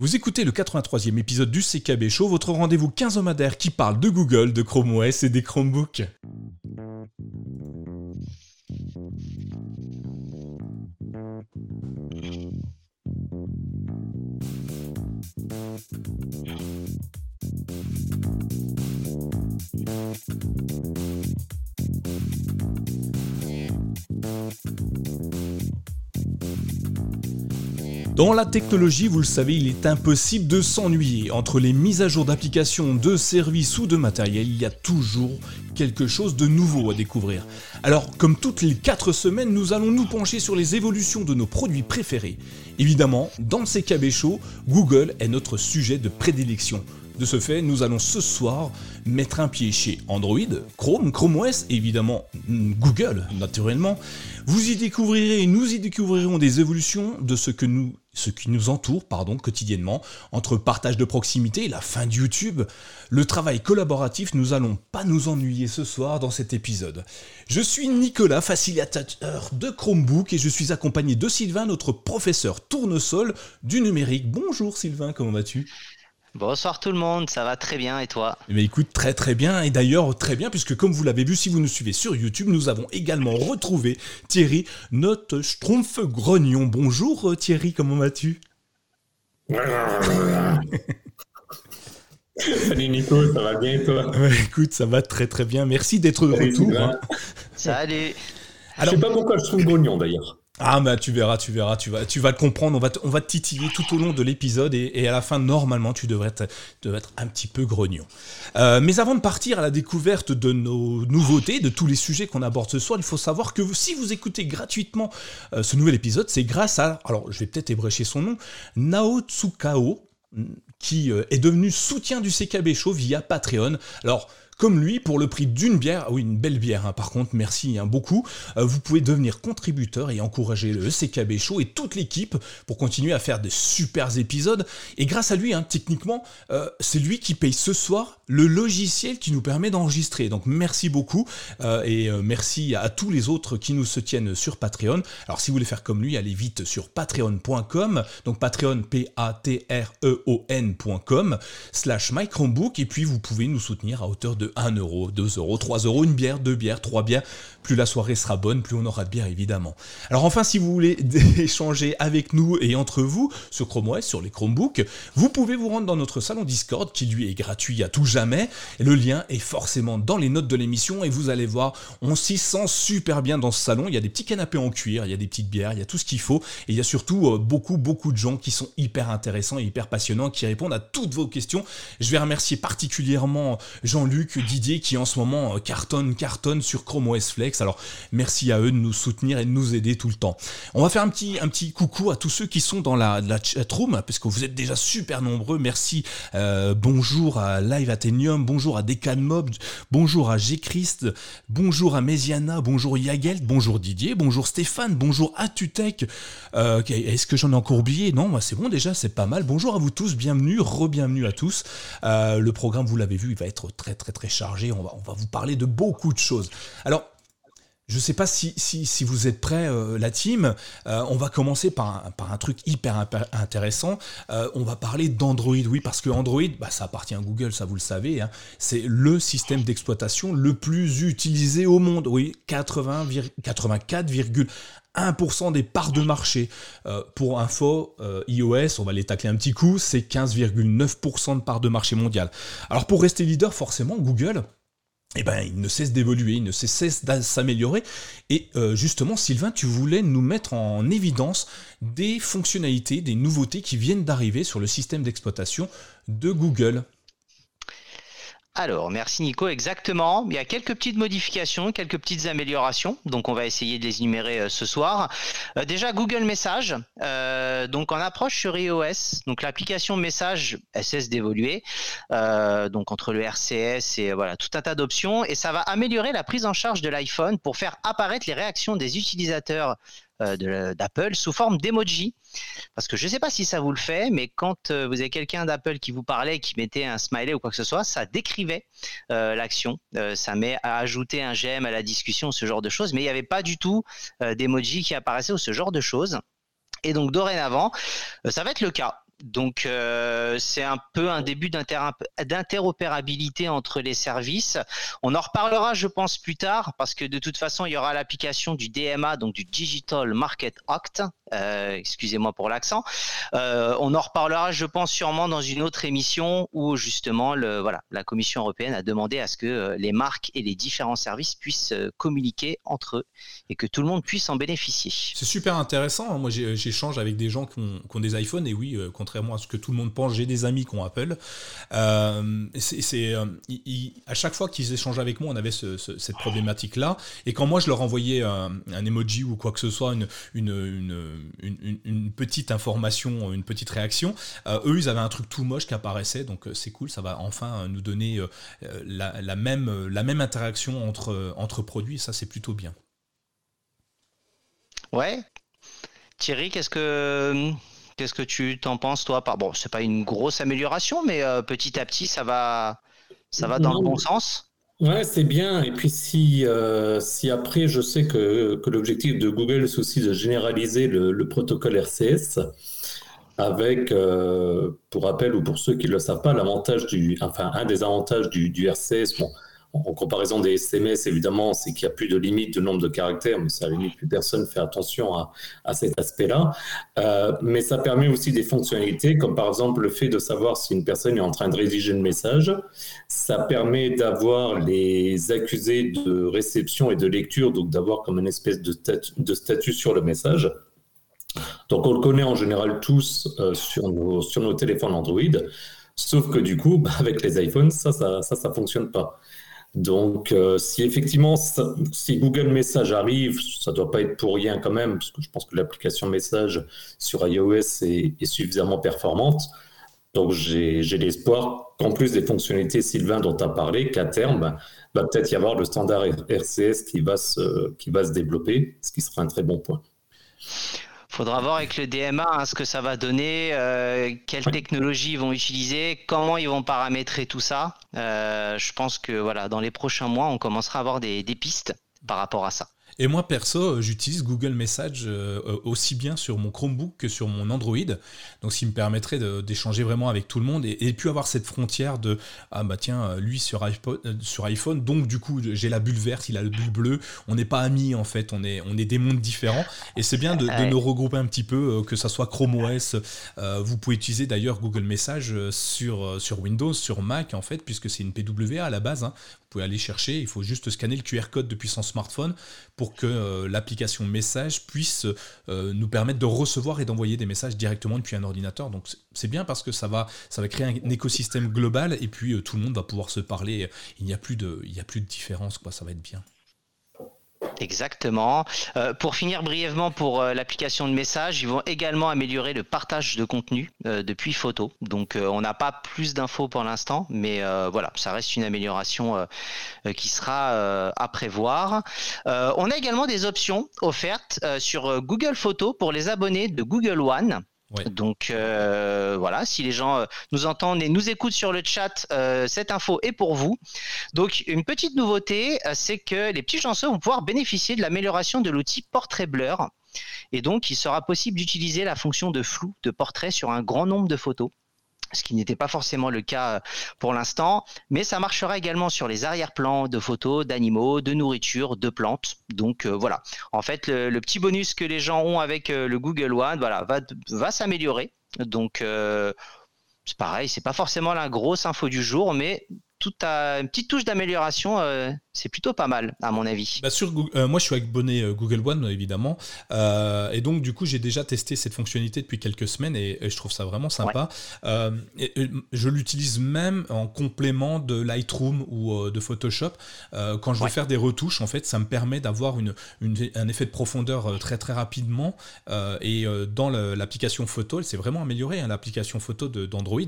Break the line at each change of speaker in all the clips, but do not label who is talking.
Vous écoutez le 83e épisode du CKB Show, votre rendez-vous quinzomadaire qui parle de Google, de Chrome OS et des Chromebooks. Dans la technologie, vous le savez, il est impossible de s'ennuyer. Entre les mises à jour d'applications, de services ou de matériel, il y a toujours quelque chose de nouveau à découvrir. Alors, comme toutes les 4 semaines, nous allons nous pencher sur les évolutions de nos produits préférés. Évidemment, dans CKB Show, Google est notre sujet de prédilection. De ce fait, nous allons ce soir mettre un pied chez Android, Chrome, Chrome OS, évidemment Google, naturellement. Vous y découvrirez, nous y découvrirons des évolutions de ce qui nous entoure pardon, quotidiennement, entre partage de proximité et la fin de YouTube, le travail collaboratif, nous allons pas nous ennuyer ce soir dans cet épisode. Je suis Nicolas, facilitateur de Chromebook et je suis accompagné de Sylvain, notre professeur tournesol du numérique. Bonjour Sylvain, comment vas-tu?
Bonsoir tout le monde, ça va très bien et toi
Mais eh écoute, très très bien, et d'ailleurs très bien, puisque comme vous l'avez vu, si vous nous suivez sur YouTube, nous avons également retrouvé Thierry, notre schtroumpf grognon. Bonjour euh, Thierry, comment vas-tu?
Salut Nico, ça va bien et toi?
Écoute, ça va très très bien, merci d'être de retour. Hein.
Salut
Alors, Je sais pas pourquoi je trouve grognon d'ailleurs.
Ah bah tu verras, tu verras, tu vas, tu comprendre. On va, te, titiller tout au long de l'épisode et, à la fin normalement tu devrais être, un petit peu grognon. Euh, mais avant de partir à la découverte de nos nouveautés, de tous les sujets qu'on aborde ce soir, il faut savoir que si vous écoutez gratuitement euh, ce nouvel épisode, c'est grâce à, alors je vais peut-être ébrécher son nom, Nao Tsukao, qui euh, est devenu soutien du CKB Show via Patreon. Alors comme lui pour le prix d'une bière. Ah oui, une belle bière, hein, par contre, merci hein, beaucoup. Euh, vous pouvez devenir contributeur et encourager le CKB Show et toute l'équipe pour continuer à faire des super épisodes. Et grâce à lui, hein, techniquement, euh, c'est lui qui paye ce soir le logiciel qui nous permet d'enregistrer. Donc merci beaucoup euh, et merci à tous les autres qui nous soutiennent sur Patreon. Alors si vous voulez faire comme lui, allez vite sur patreon.com, donc patreon p a t r e o n.com slash microbook et puis vous pouvez nous soutenir à hauteur de 1 euro, 2 euros, 3 euros, une bière, deux bières, trois bières. Plus la soirée sera bonne, plus on aura de bière évidemment. Alors enfin, si vous voulez échanger avec nous et entre vous sur Chrome OS, sur les Chromebooks, vous pouvez vous rendre dans notre salon Discord qui lui est gratuit à tout jamais. Le lien est forcément dans les notes de l'émission et vous allez voir, on s'y sent super bien dans ce salon. Il y a des petits canapés en cuir, il y a des petites bières, il y a tout ce qu'il faut. Et il y a surtout euh, beaucoup, beaucoup de gens qui sont hyper intéressants et hyper passionnants, qui répondent à toutes vos questions. Je vais remercier particulièrement Jean-Luc, Didier qui en ce moment euh, cartonne, cartonne sur Chrome OS Flex. Alors merci à eux de nous soutenir et de nous aider tout le temps. On va faire un petit, un petit coucou à tous ceux qui sont dans la, la chatroom, parce que vous êtes déjà super nombreux. Merci. Euh, bonjour à Live Athenium, bonjour à Decan Mob, bonjour à G-Christ, bonjour à Mesiana, bonjour Yagelt, bonjour Didier, bonjour Stéphane, bonjour Atutech. Euh, Est-ce que j'en ai encore oublié? Non, c'est bon déjà, c'est pas mal. Bonjour à vous tous, bienvenue, re-bienvenue à tous. Le programme, vous l'avez vu, il va être très très très chargé. On va, on va vous parler de beaucoup de choses. Alors, je ne sais pas si, si, vous êtes prêts, euh, la team. Euh, on va commencer par un, par un truc hyper intéressant. Euh, on va parler d'Android, oui, parce que Android, bah, ça appartient à Google, ça vous le savez. Hein. C'est le système d'exploitation le plus utilisé au monde. Oui, 84,1% des parts de marché. pour info, iOS, on va les tacler un petit coup, c'est 15,9% de parts de marché mondial. Alors pour rester leader, forcément, Google, eh ben, il ne cesse d'évoluer, il ne cesse de s'améliorer. Et euh, justement, Sylvain, tu voulais nous mettre en évidence des fonctionnalités, des nouveautés qui viennent d'arriver sur le système d'exploitation de Google.
Alors, merci Nico, exactement. Il y a quelques petites modifications, quelques petites améliorations, donc on va essayer de les énumérer euh, ce soir. Euh, déjà, Google Message, euh, donc en approche sur iOS, donc l'application Message, elle cesse d'évoluer, donc entre le RCS et voilà tout un tas d'options, et ça va améliorer la prise en charge de l'iPhone pour faire apparaître les réactions des utilisateurs d'Apple sous forme d'emoji. Parce que je ne sais pas si ça vous le fait, mais quand euh, vous avez quelqu'un d'Apple qui vous parlait, qui mettait un smiley ou quoi que ce soit, ça décrivait euh, l'action. ça met à ajouter un j'aime à la discussion, ce genre de choses. Mais il n'y avait pas du tout d'emoji qui apparaissait ou ce genre de choses. Et donc dorénavant, ça va être le cas. Donc euh, c'est un peu un début d'interopérabilité entre les services. On en reparlera, je pense, plus tard, parce que de toute façon, il y aura l'application du DMA, donc du Digital Market Act. Euh, excusez-moi pour l'accent. Euh, on en reparlera, je pense, sûrement dans une autre émission où justement, voilà, la Commission européenne a demandé à ce que les marques et les différents services puissent communiquer entre eux et que tout le monde puisse en bénéficier.
C'est super intéressant. Moi, j'échange avec des gens qui ont, des iPhones et oui, contrairement à ce que tout le monde pense, j'ai des amis qui ont Apple. Euh, c'est, euh, à chaque fois qu'ils échangeaient avec moi, on avait cette problématique-là. Et quand moi, je leur envoyais un, emoji ou quoi que ce soit, une, petite information, une petite réaction, euh, eux, ils avaient un truc tout moche qui apparaissait. Donc, c'est cool, ça va enfin nous donner la, même, interaction entre, entre produits. ça, c'est plutôt bien.
Ouais. Thierry, qu'est-ce que Qu'est-ce que tu t'en penses, toi? Bon, c'est pas une grosse amélioration, mais euh, petit à petit, ça va, ça va dans le bon sens?
Ouais, c'est bien. Et puis si, euh, si après, je sais que, que l'objectif de Google, c'est aussi de généraliser le, protocole RCS, avec, euh, pour rappel ou pour ceux qui ne le savent pas, l'avantage du, enfin, un des avantages du, du RCS, bon, en comparaison des SMS, évidemment, c'est qu'il n'y a plus de limite de nombre de caractères, mais ça, à la limite, plus personne fait attention à, à cet aspect-là. Euh, mais ça permet aussi des fonctionnalités, comme par exemple le fait de savoir si une personne est en train de rédiger le message. Ça permet d'avoir les accusés de réception et de lecture, donc d'avoir comme une espèce de, de statut sur le message. Donc on le connaît en général tous euh, sur, nos, sur nos téléphones Android, sauf que du coup, avec les iPhones, ça, ça, ça, ça fonctionne pas. Donc, euh, si effectivement, si Google Message arrive, ça ne doit pas être pour rien quand même, parce que je pense que l'application Message sur iOS est, suffisamment performante. Donc, j'ai l'espoir qu'en plus des fonctionnalités, Sylvain, dont tu as parlé, qu'à terme, bah, va peut-être y avoir le standard RCS qui va, se, qui va se développer, ce qui sera un très bon point
faudra voir avec le DMA hein, ce que ça va donner, euh, quelles technologies ils vont utiliser, comment ils vont paramétrer tout ça. Euh, je pense que voilà, dans les prochains mois, on commencera à avoir des pistes par rapport à ça.
Et moi, perso, euh, j'utilise Google Message euh, euh, aussi bien sur mon Chromebook que sur mon Android. Donc, ce qui me permettrait d'échanger vraiment avec tout le monde et, puis avoir cette frontière de Ah, bah tiens, lui sur iPhone, sur iPhone donc du coup, j'ai la bulle verte, il a le bulle bleu. On n'est pas amis en fait, on est, on est des mondes différents. Et c'est bien de, nous regrouper un petit peu, que ça soit Chrome OS. vous pouvez utiliser d'ailleurs Google Message sur, sur Windows, sur Mac en fait, puisque c'est une PWA à la base. Hein. Vous pouvez aller chercher, il faut juste scanner le QR code depuis son smartphone pour que euh, l'application message puisse euh, nous permettre de recevoir et d'envoyer des messages directement depuis un ordinateur. Donc c'est bien parce que ça va, créer un écosystème global et puis euh, tout le monde va pouvoir se parler. Il n'y a plus de, différence. Ça va être bien.
Exactement. Euh, pour finir brièvement pour euh, l'application de message, ils vont également améliorer le partage de contenu euh, depuis photo. Donc on n'a pas plus d'infos pour l'instant, mais voilà, ça reste une amélioration qui sera à prévoir. on a également des options offertes sur Google Photos pour les abonnés de Google One. Donc euh, voilà, si les gens euh, nous entendent et nous écoutent sur le chat, euh, cette info est pour vous. Donc une petite nouveauté, c'est que les petits chanceux vont pouvoir bénéficier de l'amélioration de l'outil Portrait Blur. Et donc il sera possible d'utiliser la fonction de flou de portrait sur un grand nombre de photos ce qui n'était pas forcément le cas euh, pour l'instant, mais ça marchera également sur les arrière-plans de photos d'animaux, de nourriture, de plantes. Donc euh, voilà, en fait le, petit bonus que les gens ont avec euh, le Google One, va s'améliorer. Donc c'est pareil, c'est pas forcément la grosse info du jour, mais tout à une petite touche d'amélioration, euh, c'est plutôt pas mal, à mon avis.
Bah sur euh, moi, je suis abonné euh, Google One, évidemment. et donc, du coup, j'ai déjà testé cette fonctionnalité depuis quelques semaines et, je trouve ça vraiment sympa. je l'utilise même en complément de Lightroom ou de Photoshop. quand je veux faire des retouches, en fait, ça me permet d'avoir une, un effet de profondeur très, très rapidement. et dans l'application photo, elle s'est vraiment améliorée, hein, l'application photo d'Android.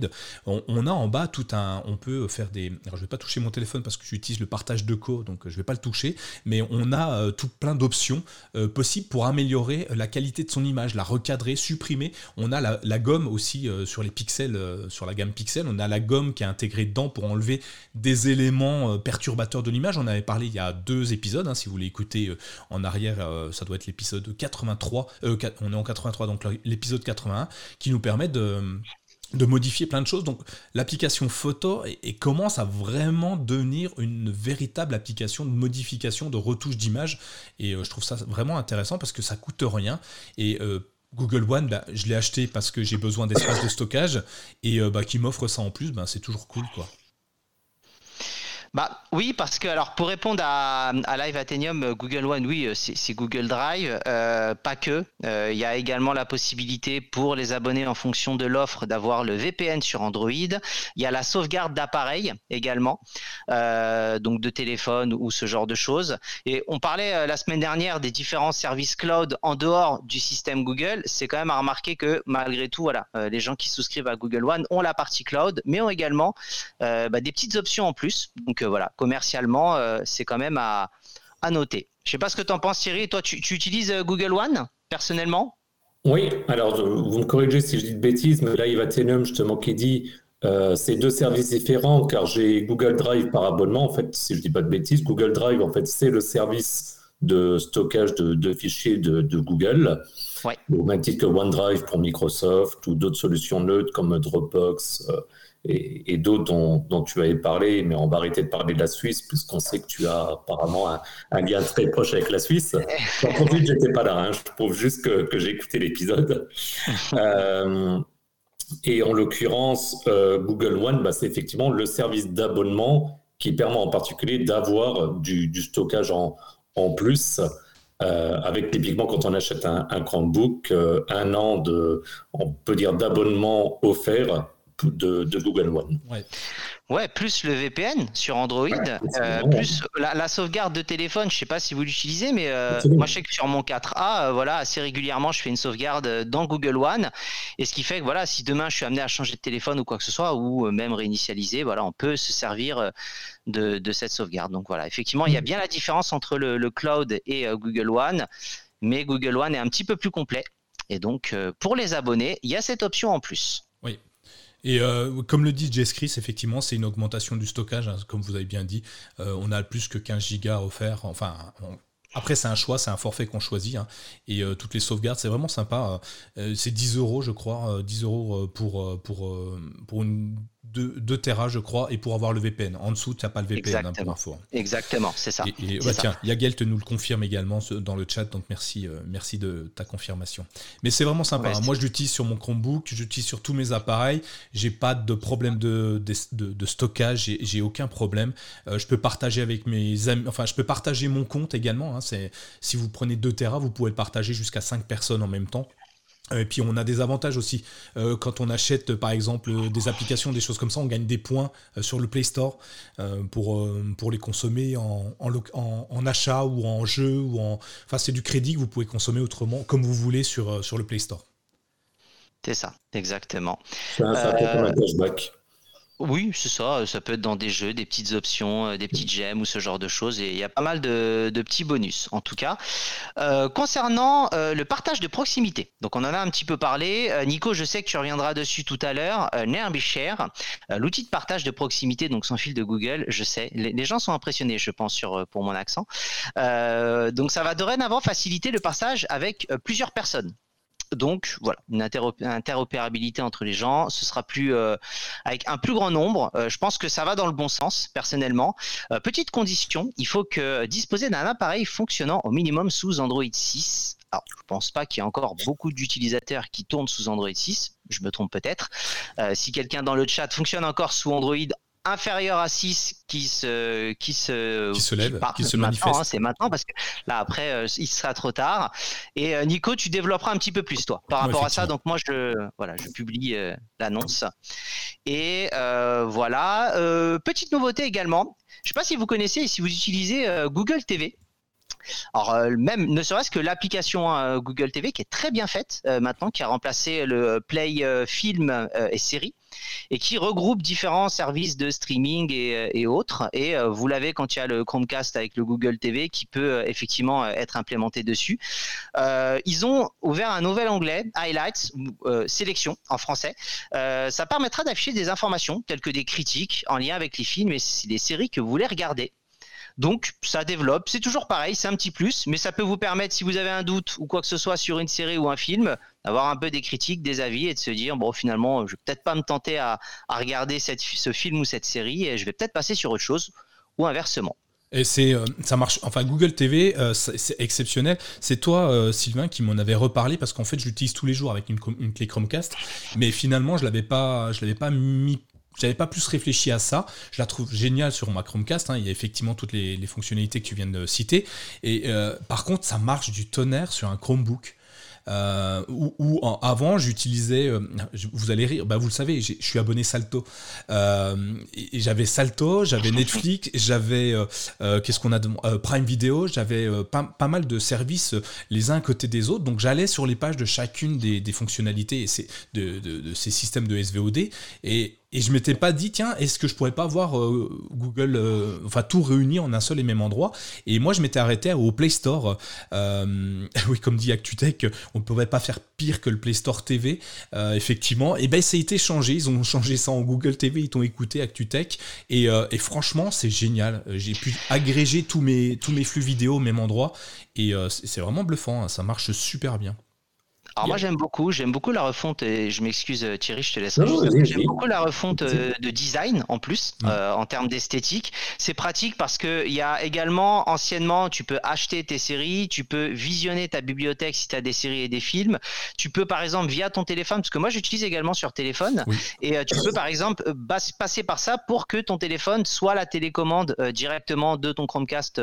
On, on, a en bas tout un. On peut faire des alors je vais pas toucher mon téléphone parce que j'utilise le partage de co, donc je vais pas le toucher, mais on a euh, tout plein d'options euh, possibles pour améliorer la qualité de son image, la recadrer, supprimer. On a la, gomme aussi euh, sur les pixels, sur la gamme pixels, on a la gomme qui est intégrée dedans pour enlever des éléments perturbateurs de l'image. On avait parlé il y a deux épisodes, hein, si vous voulez écouter en arrière, ça doit être l'épisode 83, on est en 83, donc l'épisode 81, qui nous permet de de modifier plein de choses. Donc l'application photo et, commence à vraiment devenir une véritable application de modification, de retouche d'image. Et euh, je trouve ça vraiment intéressant parce que ça coûte rien. Et euh, Google One, bah, je l'ai acheté parce que j'ai besoin d'espace de stockage et euh, bah, qui m'offre ça en plus, bah, c'est toujours cool quoi.
Bah oui, parce que alors pour répondre à, Live Athenium, euh, Google One, oui, euh, c'est Google Drive, euh, pas que. Il y a également la possibilité pour les abonnés en fonction de l'offre d'avoir le VPN sur Android. Il y a la sauvegarde d'appareil également, donc de téléphone ou ce genre de choses. Et on parlait la semaine dernière des différents services cloud en dehors du système Google. C'est quand même à remarquer que malgré tout, voilà, les gens qui souscrivent à Google One ont la partie cloud, mais ont également bah, des petites options en plus. Donc voilà, commercialement, euh, c'est quand même à, noter. Je sais pas ce que tu en penses Thierry, toi tu, utilises euh, Google One personnellement?
Oui, alors vous me corrigez si je dis de bêtises, mais là il va Athenium justement qui dit euh, c'est deux services différents car j'ai Google Drive par abonnement. En fait, si je dis pas de bêtises, Google Drive, en fait, c'est le service de stockage de, fichiers de, Google. Au même titre que OneDrive pour Microsoft ou d'autres solutions neutres comme Dropbox, et, d'autres dont, tu avais parlé, mais on va arrêter de parler de la Suisse, puisqu'on sait que tu as apparemment un, lien très proche avec la Suisse. En profite, j'étais pas là, hein. je prouve juste que, j'ai écouté l'épisode. Euh, et en l'occurrence, euh, Google One, bah, c'est effectivement le service d'abonnement qui permet en particulier d'avoir du, stockage en, en plus. Euh, avec typiquement quand on achète un, un Chromebook, un an de, on peut dire d'abonnement offert de, Google One.
Ouais. plus le VPN sur Android, euh, plus la, sauvegarde de téléphone. Je sais pas si vous l'utilisez, mais euh, moi je sais que sur mon 4A, euh, voilà, assez régulièrement, je fais une sauvegarde dans Google One, et ce qui fait que voilà, si demain je suis amené à changer de téléphone ou quoi que ce soit, ou même réinitialiser, voilà, on peut se servir de, cette sauvegarde. Donc voilà, effectivement, il y a bien la différence entre le, le cloud et Google One, mais Google One est un petit peu plus complet. Et donc, pour les abonnés, il y a cette option en plus.
Et euh, comme le dit Jess Chris, effectivement, c'est une augmentation du stockage, hein, comme vous avez bien dit. Euh, on a plus que 15 gigas offerts. Enfin, après, c'est un choix, c'est un forfait qu'on choisit. Hein. et euh, toutes les sauvegardes, c'est vraiment sympa. c'est 10 euros, je crois, 10 euros pour, pour, pour une 2, Tera, je crois, et pour avoir le VPN. En dessous, tu n'as pas le VPN, hein, pour info.
Exactement, c'est ça.
Et, bah, tiens, Yagel nous le confirme également dans le chat, donc merci, euh, merci de ta confirmation. Mais c'est vraiment sympa. Hein. Moi, je l'utilise sur mon Chromebook, j'utilise sur tous mes appareils. J'ai pas de problème de, de, de stockage, j'ai aucun problème. Euh, je peux partager avec mes amis, enfin, je peux partager mon compte également. Hein. si vous prenez 2 Tera, vous pouvez le partager jusqu'à 5 personnes en même temps. Et puis on a des avantages aussi. Euh, quand on achète par exemple des applications, des choses comme ça, on gagne des points euh, sur le Play Store euh, pour, pour les consommer en, en, achat ou en jeu. ou en. Enfin, c'est du crédit que vous pouvez consommer autrement, comme vous voulez sur, sur le Play Store.
C'est ça, exactement.
C'est un, un cashback.
Oui, c'est ça. Ça peut être dans des jeux, des petites options, euh, des petites gemmes ou ce genre de choses. Et il y a pas mal de, petits bonus, en tout cas. Euh, concernant euh, le partage de proximité, donc on en a un petit peu parlé. Nico, je sais que tu reviendras dessus tout à l'heure. Nearbyshare, l'outil de partage de proximité, donc sans fil de Google, je sais. Les, gens sont impressionnés, je pense, sur, pour mon accent. donc ça va dorénavant faciliter le partage avec plusieurs personnes. Donc voilà, une interopérabilité entre les gens, ce sera plus euh, avec un plus grand nombre. Euh, je pense que ça va dans le bon sens, personnellement. Euh, petite condition, il faut que disposer d'un appareil fonctionnant au minimum sous Android 6. Alors, je pense pas qu'il y ait encore beaucoup d'utilisateurs qui tournent sous Android 6. Je me trompe peut-être. si quelqu'un dans le chat fonctionne encore sous Android inférieur à 6 qui se
qui se qui se lève, qui, se manifeste.
Hein, c'est maintenant parce que là après euh, il sera trop tard. Et euh, Nico, tu développeras un petit peu plus toi par rapport à ça. Donc moi je voilà, je publie euh, l'annonce. Et voilà, petite nouveauté également. Je sais pas si vous connaissez et si vous utilisez Google TV. Alors même ne serait-ce que l'application Google TV qui est très bien faite maintenant, qui a remplacé le Play Film et série et qui regroupe différents services de streaming et, euh, autres. Et euh, vous l'avez quand il y a le Chromecast avec le Google TV qui peut euh, effectivement être implémenté dessus. ils ont ouvert un nouvel onglet, Highlights, sélection en français. ça permettra d'afficher des informations telles que des critiques en lien avec les films et les séries que vous voulez regarder. Donc ça développe, c'est toujours pareil, c'est un petit plus, mais ça peut vous permettre, si vous avez un doute ou quoi que ce soit sur une série ou un film, d'avoir un peu des critiques, des avis et de se dire bon finalement je vais peut-être pas me tenter à, regarder cette, ce film ou cette série et je vais peut-être passer sur autre chose ou inversement.
Et c'est, euh, ça marche. Enfin, Google TV, euh, c'est exceptionnel. C'est toi, euh, Sylvain, qui m'en avait reparlé parce qu'en fait, je l'utilise tous les jours avec une, une, clé Chromecast. Mais finalement, je l'avais pas, je l'avais pas mis. J'avais pas plus réfléchi à ça. Je la trouve géniale sur ma Chromecast. Hein. Il y a effectivement toutes les, les, fonctionnalités que tu viens de citer. Et par contre, ça marche du tonnerre sur un Chromebook. Euh, ou avant j'utilisais, euh, vous allez rire, bah vous le savez, je suis abonné Salto. Euh, j'avais Salto, j'avais Netflix, j'avais qu'est-ce qu'on a de Prime Video, j'avais pas, pas, mal de services les uns à côté des autres. Donc j'allais sur les pages de chacune des, fonctionnalités et de, de, ces systèmes de SVOD et et je m'étais pas dit, tiens, est-ce que je pourrais pas voir euh, Google, euh, enfin tout réuni en un seul et même endroit? Et moi, je m'étais arrêté au Play Store. Euh, oui, comme dit ActuTech, on ne pouvait pas faire pire que le Play Store TV, effectivement. Et ben, ça a été changé. Ils ont changé ça en Google TV. Ils t'ont écouté ActuTech. Et, franchement, c'est génial. J'ai pu agréger tous mes, tous mes flux vidéo au même endroit. Et c'est vraiment bluffant. Hein. Ça marche super bien.
Alors moi j'aime beaucoup, j'aime beaucoup la refonte et je m'excuse euh, Thierry, je te laisse. J'aime beaucoup la refonte euh, de design en plus euh, en termes d'esthétique. C'est pratique parce que il y a également anciennement tu peux acheter tes séries, tu peux visionner ta bibliothèque si tu as des séries et des films. Tu peux par exemple via ton téléphone parce que moi j'utilise également sur téléphone et tu peux par exemple passer par ça pour que ton téléphone soit la télécommande directement de ton Chromecast.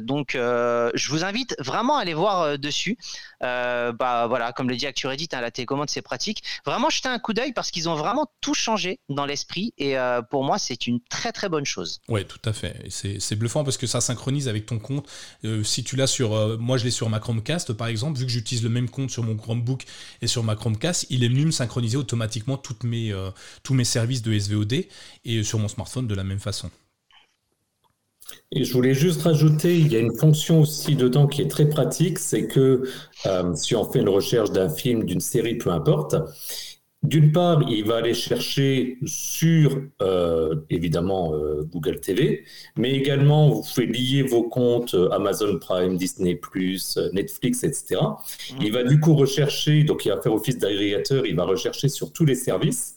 donc je vous invite vraiment à aller voir dessus. Bah voilà comme le dit ActuReddit, hein, la télécommande c'est pratique. Vraiment jeter un coup d'œil parce qu'ils ont vraiment tout changé dans l'esprit et euh, pour moi c'est une très très bonne chose.
Oui, tout à fait. C'est bluffant parce que ça synchronise avec ton compte. Euh, si tu l'as sur, euh, moi je l'ai sur ma Chromecast par exemple, vu que j'utilise le même compte sur mon Chromebook et sur ma Chromecast, il est venu me synchroniser automatiquement toutes mes, tous mes services de SVOD et sur mon smartphone de la même façon.
Et je voulais juste rajouter, il y a une fonction aussi dedans qui est très pratique, c'est que euh, si on fait une recherche d'un film, d'une série, peu importe, d'une part, il va aller chercher sur, euh, évidemment, euh, Google TV, mais également, vous pouvez lier vos comptes Amazon Prime, Disney ⁇ Netflix, etc. Il va du coup rechercher, donc il va faire office d'agrégateur, il va rechercher sur tous les services.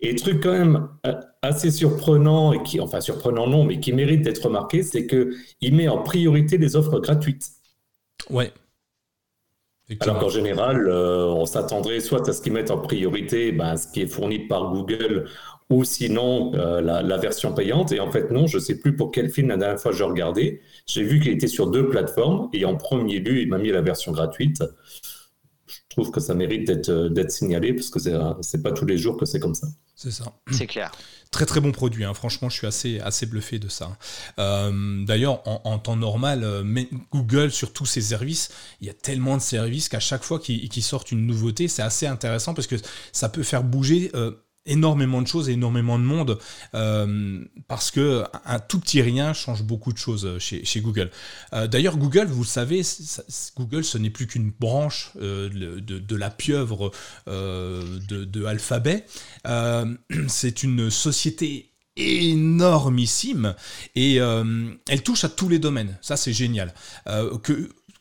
Et truc quand même euh, assez surprenant, et qui, enfin surprenant non, mais qui mérite d'être remarqué, c'est qu'il met en priorité les offres gratuites.
Ouais.
Alors qu'en général, euh, on s'attendrait soit à ce qu'ils mettent en priorité ben, ce qui est fourni par Google ou sinon euh, la, version payante. Et en fait, non, je ne sais plus pour quel film la dernière fois je regardais. J'ai vu qu'il était sur deux plateformes et en premier lieu, il m'a mis la version gratuite trouve que ça mérite d'être euh, signalé parce que c'est pas tous les jours que c'est comme ça.
C'est ça.
C'est clair.
Très très bon produit, hein. franchement je suis assez, assez bluffé de ça. Euh, d'ailleurs en, temps normal, euh, Google sur tous ses services, il y a tellement de services qu'à chaque fois qu'ils sortent une nouveauté, c'est assez intéressant parce que ça peut faire bouger énormément de choses, énormément de monde, euh, parce que un tout petit rien change beaucoup de choses chez, chez Google. Euh, d'ailleurs, Google, vous le savez, Google, ce n'est plus qu'une branche euh, de, la pieuvre de, Alphabet. C'est une société énormissime et elle touche à tous les domaines. Ça, c'est génial.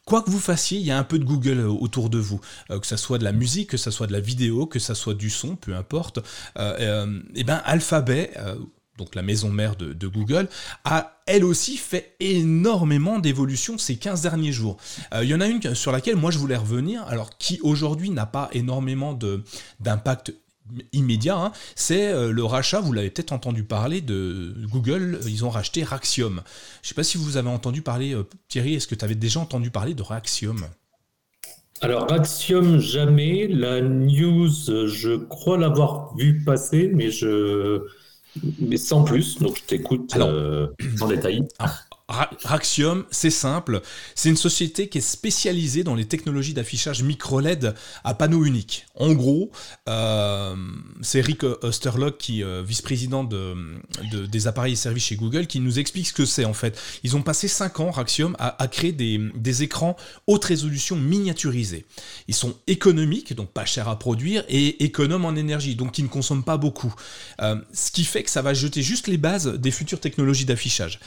Quoi que vous fassiez, il y a un peu de Google euh, autour de vous, euh, que ce soit de la musique, que ce soit de la vidéo, que ce soit du son, peu importe. Euh, et ben Alphabet, donc la maison mère de, Google, a elle aussi fait énormément d'évolutions ces 15 derniers jours. Il y en a une sur laquelle moi je voulais revenir, alors qui aujourd'hui n'a pas énormément d'impact immédiat, hein, c'est euh, le rachat, vous l'avez peut-être entendu parler de Google, ils ont racheté Raxium. Je ne sais pas si vous avez entendu parler, euh, Thierry, est-ce que tu avais déjà entendu parler de Raxium
alors, Raxium, jamais. La news, je crois l'avoir vu passer, mais je. Mais sans plus, donc je t'écoute euh, en détail.
Raxium, c'est simple, c'est une société qui est spécialisée dans les technologies d'affichage micro-LED à panneaux uniques. En gros, euh, c'est Rick Osterlock, qui euh, vice-président de, des appareils et services chez Google, qui nous explique ce que c'est en fait. Ils ont passé 5 ans, Raxium, à, créer des, écrans haute résolution miniaturisés. Ils sont économiques, donc pas chers à produire, et économes en énergie, donc qui ne consomment pas beaucoup. Euh, ce qui fait que ça va jeter juste les bases des futures technologies d'affichage.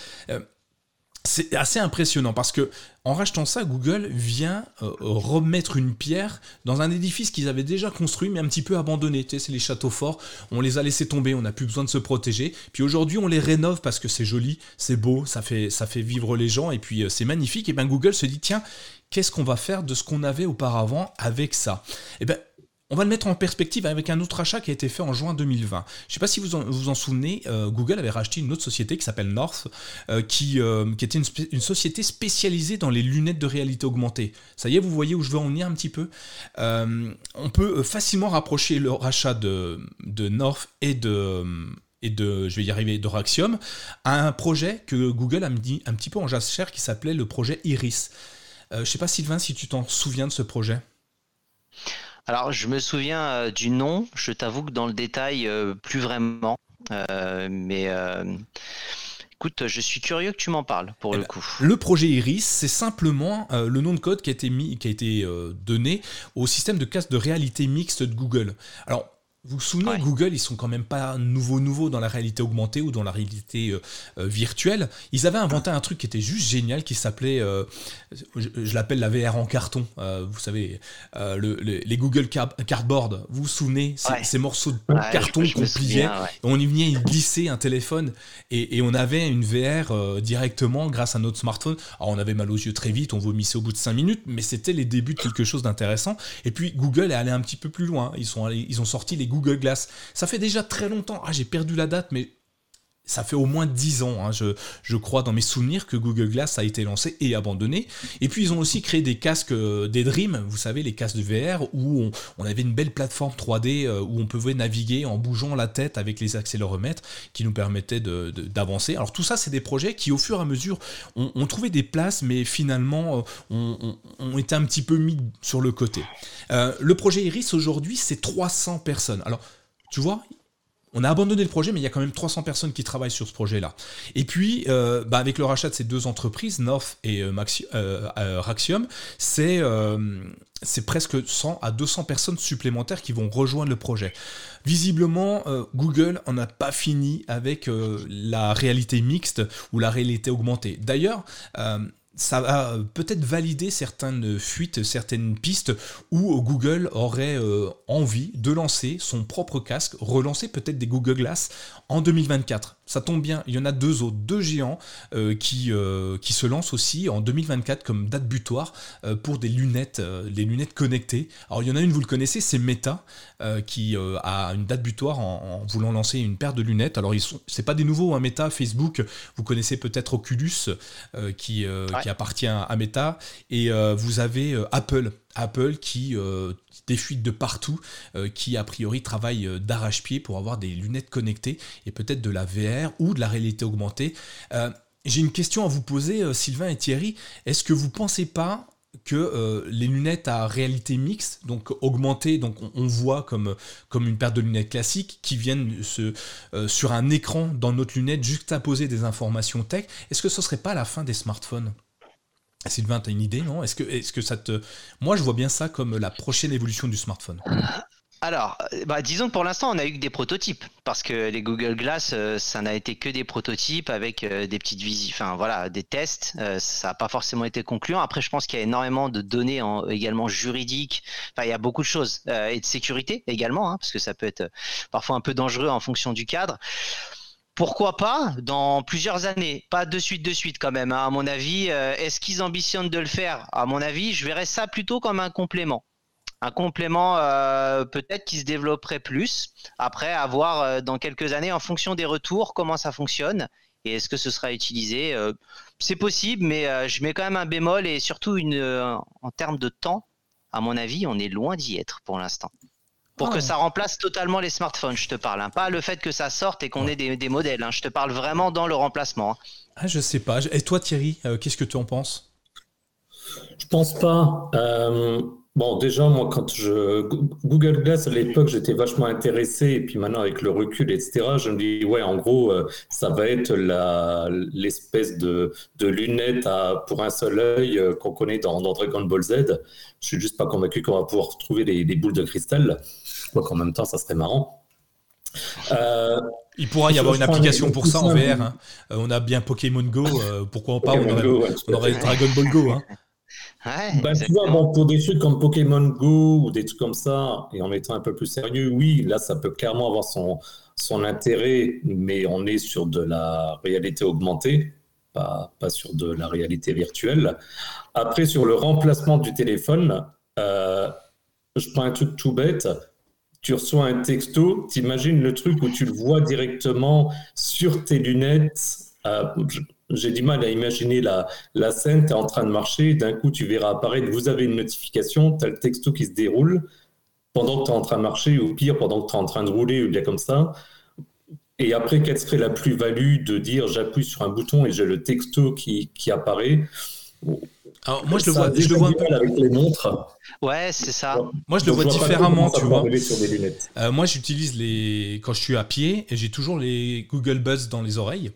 C'est assez impressionnant parce que en rachetant ça, Google vient euh, remettre une pierre dans un édifice qu'ils avaient déjà construit mais un petit peu abandonné. Tu sais, c'est les châteaux forts, on les a laissés tomber, on n'a plus besoin de se protéger. Puis aujourd'hui, on les rénove parce que c'est joli, c'est beau, ça fait, vivre les gens et puis euh, c'est magnifique. Et bien Google se dit tiens, qu'est-ce qu'on va faire de ce qu'on avait auparavant avec ça? Et ben on va le mettre en perspective avec un autre achat qui a été fait en juin 2020. Je ne sais pas si vous vous en souvenez, euh, Google avait racheté une autre société qui s'appelle North, euh, qui, euh, qui, était une, société spécialisée dans les lunettes de réalité augmentée. Ça y est, vous voyez où je veux en venir un petit peu On peut facilement rapprocher le rachat de, North et de, je vais y arriver, de Raxium à un projet que Google a mis un petit peu en jachère qui s'appelait le projet Iris. je ne sais pas Sylvain si tu t'en souviens de ce projet.
Alors, je me souviens euh, du nom. Je t'avoue que dans le détail, euh, plus vraiment. Euh, mais écoute, je suis curieux que tu m'en parles pour eh le ben, coup.
Le projet Iris, c'est simplement le nom de code qui a été mis, qui a été donné au système de casque de réalité mixte de Google. Alors, vous vous souvenez, Google, ils sont quand même pas nouveaux nouveaux dans la réalité augmentée ou dans la réalité euh, euh, virtuelle. Ils avaient inventé un truc qui était juste génial, qui s'appelait, euh, je, l'appelle la VR en carton. vous savez, les Google Cardboard. Vous vous souvenez, ces, morceaux de carton qu'on pliait, on y venait glisser un téléphone et, on avait une VR directement grâce à notre smartphone. Alors on avait mal aux yeux très vite, on vomissait au bout de 5 minutes, mais c'était les débuts de quelque chose d'intéressant. Et puis Google est allé un petit peu plus loin. Ils sont ils ont sorti les Google Google Glass. Ça fait déjà très longtemps. Ah, j'ai perdu la date, mais ça fait au moins 10 ans, hein, je, crois, dans mes souvenirs, que Google Glass a été lancé et abandonné. Et puis, ils ont aussi créé des casques, euh, des Dream, vous savez, les casques de VR, où on, avait une belle plateforme 3D euh, où on pouvait naviguer en bougeant la tête avec les accéléromètres qui nous permettaient d'avancer. Alors, tout ça, c'est des projets qui, au fur et à mesure, ont, trouvé des places, mais finalement, euh, ont, été un petit peu mis sur le côté. le projet Iris, aujourd'hui, c'est 300 personnes. Alors, tu vois, on a abandonné le projet, mais il y a quand même 300 personnes qui travaillent sur ce projet-là. Et puis, euh, bah, avec le rachat de ces deux entreprises, North et euh, euh, Raxium, c'est c'est presque 100 à 200 personnes supplémentaires qui vont rejoindre le projet. Visiblement, Google en a pas fini avec la réalité mixte ou la réalité augmentée. D'ailleurs, ça va euh, peut-être valider certaines fuites, certaines pistes où Google aurait euh, envie de lancer son propre casque, relancer peut-être des Google Glass en 2024. Ça tombe bien, il y en a deux autres, deux géants euh, qui, qui se lancent aussi en 2024 comme date butoir pour des lunettes, les lunettes connectées. Alors il y en a une, vous le connaissez, c'est Meta qui a une date butoir en, voulant lancer une paire de lunettes. Alors ils sont, c'est pas des nouveaux, hein, Meta, Facebook, vous connaissez peut-être Oculus qui, qui appartient à Meta, et euh, vous avez euh, Apple. Apple qui euh, défuite de partout, qui a priori travaille d'arrache-pied pour avoir des lunettes connectées et peut-être de la VR ou de la réalité augmentée. J'ai une question à vous poser, Sylvain et Thierry. Est-ce que vous pensez pas que euh, les lunettes à réalité mixte, donc augmentées, donc on, voit comme, une paire de lunettes classiques qui viennent euh, sur un écran dans notre lunette juxtaposer des informations tech, est-ce que ce serait pas la fin des smartphones? Sylvain, tu as une idée, non? Est-ce que, est que ça te. Moi, je vois bien ça comme la prochaine évolution du smartphone.
Alors, bah, disons que pour l'instant, on a eu que des prototypes, parce que les Google Glass, euh, ça n'a été que des prototypes avec euh, des petites visites, enfin voilà, des tests. Euh, ça n'a pas forcément été concluant. Après, je pense qu'il y a énormément de données également juridiques. Enfin, il y a beaucoup de choses et de sécurité également, hein, parce que ça peut être parfois un peu dangereux en fonction du cadre. Pourquoi pas dans plusieurs années, pas de suite de suite quand même. Hein, à mon avis, est-ce qu'ils ambitionnent de le faire? À mon avis, je verrais ça plutôt comme un complément un complément euh, peut-être qui se développerait plus. Après, à voir euh, dans quelques années, en fonction des retours, comment ça fonctionne et est-ce que ce sera utilisé. Euh, c'est possible, mais je mets quand même un bémol et surtout une, en termes de temps, à mon avis, on est loin d'y être pour l'instant. Pour que oh. ça remplace totalement les smartphones, je te parle. Hein. Pas le fait que ça sorte et qu'on ait des, modèles. Hein. Je te parle vraiment dans le remplacement. Hein.
Ah, je sais pas. Et toi, Thierry, qu'est-ce que tu en penses?
Je pense pas. Bon, déjà, moi, quand je. Google Glass, à l'époque, j'étais vachement intéressé, et puis maintenant, avec le recul, etc., je me dis, ouais, en gros, euh, ça va être la, l'espèce de, de lunette à, pour un seul œil euh, qu'on connaît dans, dans, Dragon Ball Z. Je suis juste pas convaincu qu'on va pouvoir trouver des, des boules de cristal, quoi qu'en même temps, ça serait marrant.
Il pourra y avoir une application pour ça en VR. Hein. on a bien Pokémon Go, pourquoi pas on aurait, Dragon Ball Go. Hein.
Bah, tu vois, bon, pour des trucs comme Pokémon Go ou des trucs comme ça, et en étant un peu plus sérieux, oui, là, ça peut clairement avoir son, son intérêt, mais on est sur de la réalité augmentée, pas, pas sur de la réalité virtuelle. Après, sur le remplacement du téléphone, euh, je prends un truc tout bête. Tu reçois un texto, t'imagines le truc où tu le vois directement sur tes lunettes. Euh, j'ai du mal à imaginer la, scène, tu es en train de marcher, d'un coup tu verras apparaître, vous avez une notification, tu as le texto qui se déroule pendant que tu es en train de marcher, ou pire, pendant que tu es en train de rouler, ou bien comme ça. Et après, quelle serait la plus-value de dire j'appuie sur un bouton et j'ai le texto qui apparaît?
Alors, moi, je le vois, je le vois un peu
avec les montres.
Ouais, c'est ça.
Moi, je le vois, différemment, tu vois. Euh, moi, j'utilise les quand je suis à pied et j'ai toujours les Google Buzz dans les oreilles.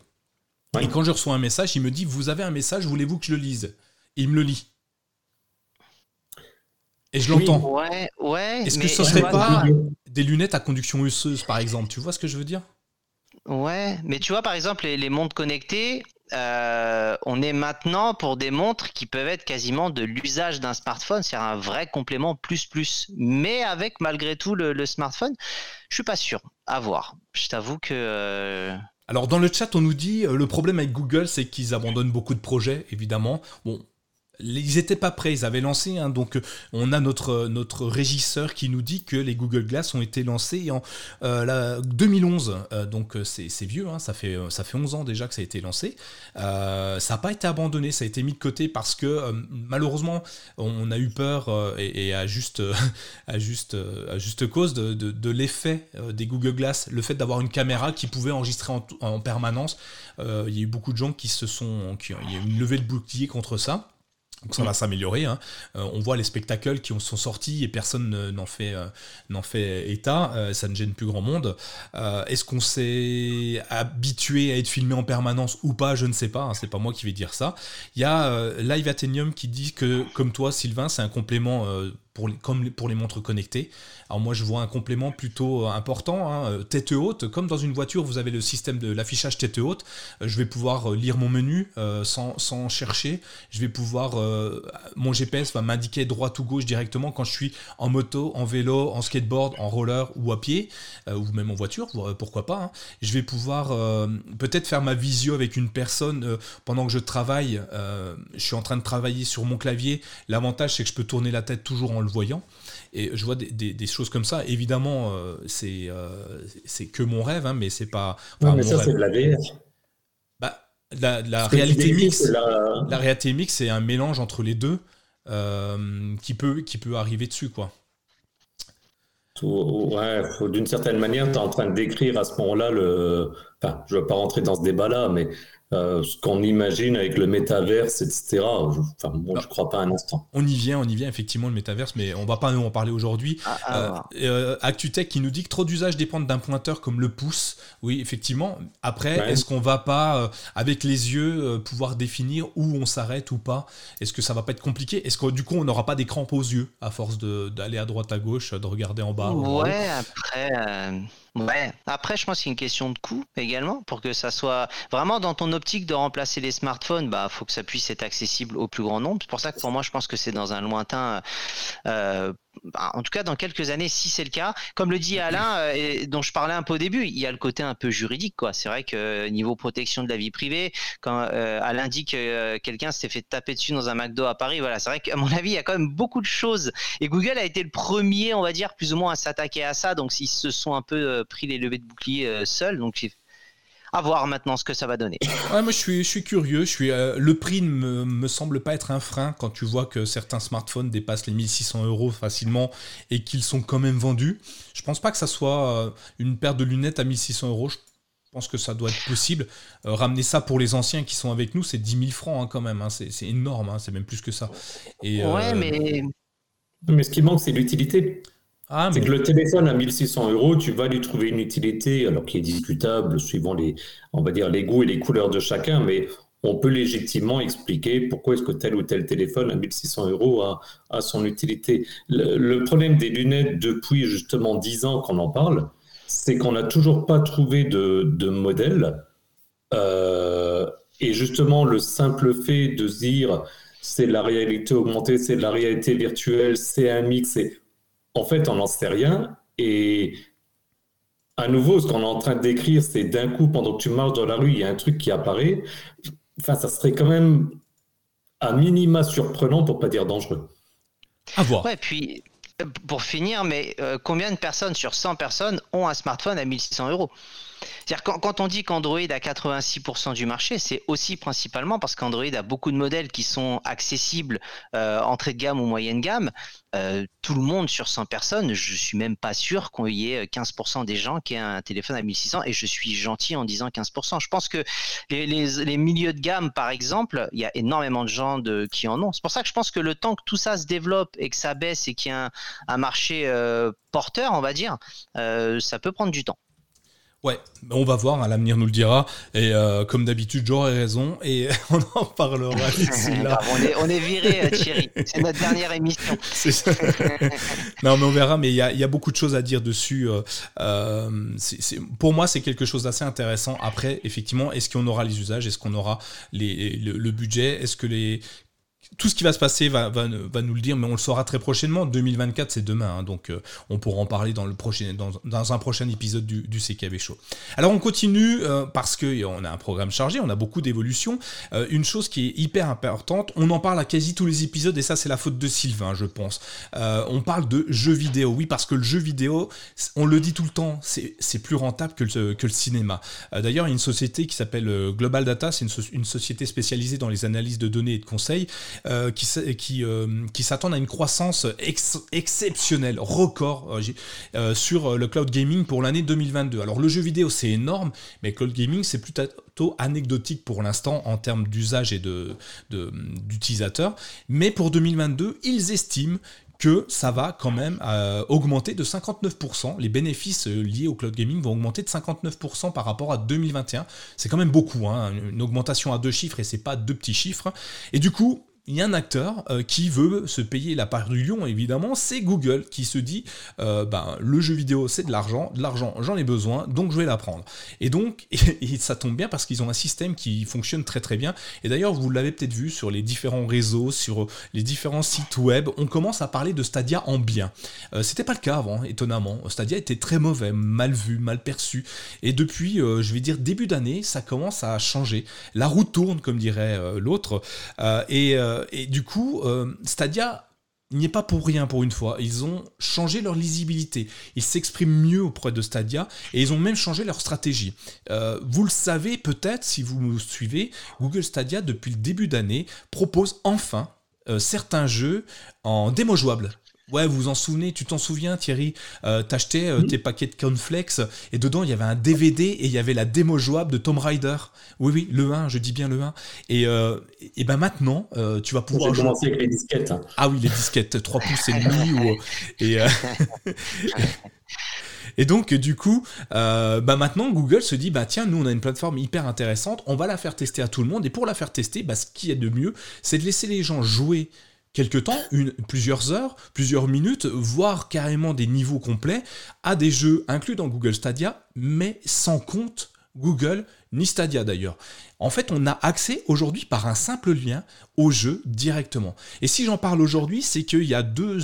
Et quand je reçois un message, il me dit Vous avez un message, voulez-vous que je le lise? Il me le lit. Et je l'entends.
Ouais, ouais.
Est-ce que ce serait pas des lunettes à conduction osseuse, par exemple? Tu vois ce que je veux dire?
Ouais, mais tu vois, par exemple, les, montres connectées, euh, on est maintenant pour des montres qui peuvent être quasiment de l'usage d'un smartphone, c'est un vrai complément plus plus. Mais avec malgré tout le, smartphone, je suis pas sûr. À voir. Je t'avoue que. Euh,
alors dans le chat, on nous dit euh, le problème avec Google, c'est qu'ils abandonnent beaucoup de projets, évidemment. Bon, ils n'étaient pas prêts, ils avaient lancé, hein, donc euh, on a notre, notre régisseur qui nous dit que les Google Glass ont été lancés en 2011, euh, donc euh, c'est vieux, hein, ça, fait, ça fait 11 ans déjà que ça a été lancé. ça n'a pas été abandonné, ça a été mis de côté parce que malheureusement on a eu peur et, à, juste, à, juste, à juste cause de, de, l'effet des Google Glass, le fait d'avoir une caméra qui pouvait enregistrer en, en permanence. Il y a eu beaucoup de gens qui se sont... Qui, il y a eu une levée de bouclier contre ça. Donc ça va s'améliorer. Hein. Euh, on voit les spectacles qui sont sortis et personne n'en fait, euh, fait état. Euh, ça ne gêne plus grand monde. Est-ce qu'on s'est habitué à être filmé en permanence ou pas? Je ne sais pas. Hein. C'est pas moi qui vais dire ça. Il y a Live Athenium qui dit que, comme toi, Sylvain, c'est un complément pour comme pour les montres connectées. Alors moi je vois un complément plutôt euh, important, hein, euh, tête haute, comme dans une voiture vous avez le système de l'affichage tête haute, euh, je vais pouvoir lire mon menu sans, sans, chercher, je vais pouvoir, mon GPS va m'indiquer droite ou gauche directement quand je suis en moto, en vélo, en skateboard, en roller ou à pied, ou même en voiture, pourquoi pas. Hein. Je vais pouvoir peut-être faire ma visio avec une personne pendant que je travaille, je suis en train de travailler sur mon clavier, l'avantage c'est que je peux tourner la tête toujours en le voyant. Et je vois des, choses comme ça. Évidemment, euh, c'est euh, c'est que mon rêve, hein, mais c'est pas.
non, mais ça, c'est de la VR.
Bah, la, réalité mixte, la... réalité mixte, c'est un mélange entre les deux euh, qui, peut, qui peut arriver dessus, quoi.
Ouais, d'une certaine manière, tu es en train de décrire à ce moment-là le. Enfin, je ne veux pas rentrer dans ce débat-là, mais euh, ce qu'on imagine avec le métaverse, etc. Bon, je crois pas un instant.
On y vient, on y vient effectivement le métaverse, mais on va pas nous en parler aujourd'hui. Ah, ah, euh, euh, ActuTech qui nous dit que trop d'usages dépendent d'un pointeur comme le pouce. Oui, effectivement. Après, est-ce qu'on va pas avec les yeux pouvoir définir où on s'arrête ou pas? Est-ce que ça va pas être compliqué? Est-ce que du coup on n'aura pas des crampes aux yeux à force d'aller à droite à gauche, de regarder en bas
Ouais, après. Ouais. Après, je pense qu'il y a une question de coût également pour que ça soit vraiment dans ton optique de remplacer les smartphones. Bah, faut que ça puisse être accessible au plus grand nombre. C'est pour ça que pour moi, je pense que c'est dans un lointain euh, en tout cas dans quelques années si c'est le cas comme le dit Alain euh, dont je parlais un peu au début il y a le côté un peu juridique quoi. C'est vrai que euh, niveau protection de la vie privée quand euh, Alain dit que quelqu'un s'est fait taper dessus dans un McDo à Paris voilà c'est vrai qu'à mon avis il y a quand même beaucoup de choses. Et Google a été le premier on va dire plus ou moins à s'attaquer à ça. Donc ils se sont un peu pris les levées de bouclier seuls. Donc à voir maintenant ce que ça va donner.
Ouais, moi je suis, je suis curieux. Je suis, euh, le prix ne me, me, semble pas être un frein quand tu vois que certains smartphones dépassent les 1600 euros facilement et qu'ils sont quand même vendus. Je pense pas que ça soit euh, une paire de lunettes à 1600 euros. Je pense que ça doit être possible. Euh, ramener ça pour les anciens qui sont avec nous, c'est 10 000 francs hein, quand même. Hein. C'est énorme, hein. c'est même plus que ça.
Et, ouais, mais.
Mais ce qui manque, c'est l'utilité. Ah, c'est que le téléphone à 1600 euros, tu vas lui trouver une utilité, alors qui est discutable suivant les, on va dire, les goûts et les couleurs de chacun, mais on peut légitimement expliquer pourquoi est-ce que tel ou tel téléphone à 1600 euros a, son utilité. Le, problème des lunettes depuis justement 10 ans qu'on en parle, c'est qu'on n'a toujours pas trouvé de, modèle. Euh, et justement, le simple fait de se dire c'est la réalité augmentée, c'est la réalité virtuelle, c'est un mix, et en fait, on n'en sait rien. Et à nouveau, ce qu'on est en train de décrire, c'est d'un coup, pendant que tu marches dans la rue, il y a un truc qui apparaît. Enfin, ça serait quand même à minima surprenant pour pas dire dangereux.
À voir. Ouais, puis pour finir, mais euh, combien de personnes sur 100 personnes ont un smartphone à 1600 euros? C'est-à-dire quand, on dit qu'Android a 86% du marché, c'est aussi principalement parce qu'Android a beaucoup de modèles qui sont accessibles euh, entrée de gamme ou moyenne gamme. Euh, tout le monde sur 100 personnes, je suis même pas sûr qu'il y ait 15% des gens qui aient un téléphone à 1600 et je suis gentil en disant 15%. Je pense que les, milieux de gamme, par exemple, il y a énormément de gens qui en ont. C'est pour ça que je pense que le temps que tout ça se développe et que ça baisse et qu'il y un, un marché euh, porteur, on va dire, euh, ça peut prendre du temps.
Ouais, on va voir, hein, l'avenir nous le dira. Et euh, comme d'habitude, j'aurai raison et on en parlera
d'ici là. on, est, on est viré, euh, Thierry. C'est notre dernière émission.
non, mais on verra. Mais il y a, beaucoup de choses à dire dessus. Euh, pour moi, c'est quelque chose d'assez intéressant. Après, effectivement, est-ce qu'on aura les usages? Est-ce qu'on aura les, le budget? Est-ce que les tout ce qui va se passer va, va, va, nous le dire, mais on le saura très prochainement. 2024, c'est demain, hein, donc euh, on pourra en parler dans, le prochain, dans, dans un prochain épisode du, du, CKV Show. Alors on continue euh, parce qu'on a un programme chargé, on a beaucoup d'évolutions. Euh, une chose qui est hyper importante, on en parle à quasi tous les épisodes, et ça c'est la faute de Sylvain, je pense. on parle de jeux vidéo, oui, parce que le jeu vidéo, on le dit tout le temps, c'est plus rentable que le, que le cinéma. D'ailleurs, il y a une société qui s'appelle Global Data, c'est une société spécialisée dans les analyses de données et de conseils. Euh, euh, qui s'attendent à une croissance exceptionnelle, record euh, sur le cloud gaming pour l'année 2022. Alors le jeu vidéo c'est énorme, mais cloud gaming c'est plutôt anecdotique pour l'instant en termes d'usage et d'utilisateurs. Mais pour 2022, ils estiment que ça va quand même euh, augmenter de 59%. Les bénéfices euh, liés au cloud gaming vont augmenter de 59% par rapport à 2021. C'est quand même beaucoup, hein, une augmentation à deux chiffres et c'est pas deux petits chiffres. Et du coup, il y a un acteur euh, qui veut se payer la part du lion, évidemment, c'est Google qui se dit euh, ben, le jeu vidéo c'est de l'argent, de l'argent j'en ai besoin, donc je vais la prendre. Et donc, ça tombe bien parce qu'ils ont un système qui fonctionne très très bien. Et d'ailleurs, vous l'avez peut-être vu sur les différents réseaux, sur les différents sites web, on commence à parler de Stadia en bien. Euh, c'était pas le cas avant, étonnamment. Stadia était très mauvais, mal vu, mal perçu. Et depuis, je vais dire début d'année, ça commence à changer. La roue tourne, comme dirait l'autre. et euh, et du coup, euh, Stadia n'y est pas pour rien pour une fois. Ils ont changé leur lisibilité. Ils s'expriment mieux auprès de Stadia et ils ont même changé leur stratégie. Euh, vous le savez peut-être si vous me suivez, Google Stadia depuis le début d'année propose enfin certains jeux en démo jouable. Ouais, vous vous en souvenez, tu t'en souviens Thierry, euh, t'achetais euh, tes paquets de cornflakes et dedans il y avait un DVD et il y avait la démo jouable de Tomb Raider. Oui, oui, le 1, je dis bien le 1. Et, euh, et ben maintenant, euh, tu vas pouvoir
jouer. avec les disquettes. Hein.
Ah oui, les disquettes, 3 pouces et demi. ou, et, Et donc, du coup, bah maintenant, Google se dit, bah tiens, nous, on a une plateforme hyper intéressante, on va la faire tester à tout le monde. Et pour la faire tester, bah, ce qui est de mieux, c'est de laisser les gens jouer quelque temps, plusieurs heures, plusieurs minutes, voire carrément des niveaux complets, à des jeux inclus dans Google Stadia, mais sans compte Google ni Stadia d'ailleurs. En fait, on a accès aujourd'hui par un simple lien au jeu directement. Et si j'en parle aujourd'hui, c'est qu'il y a deux,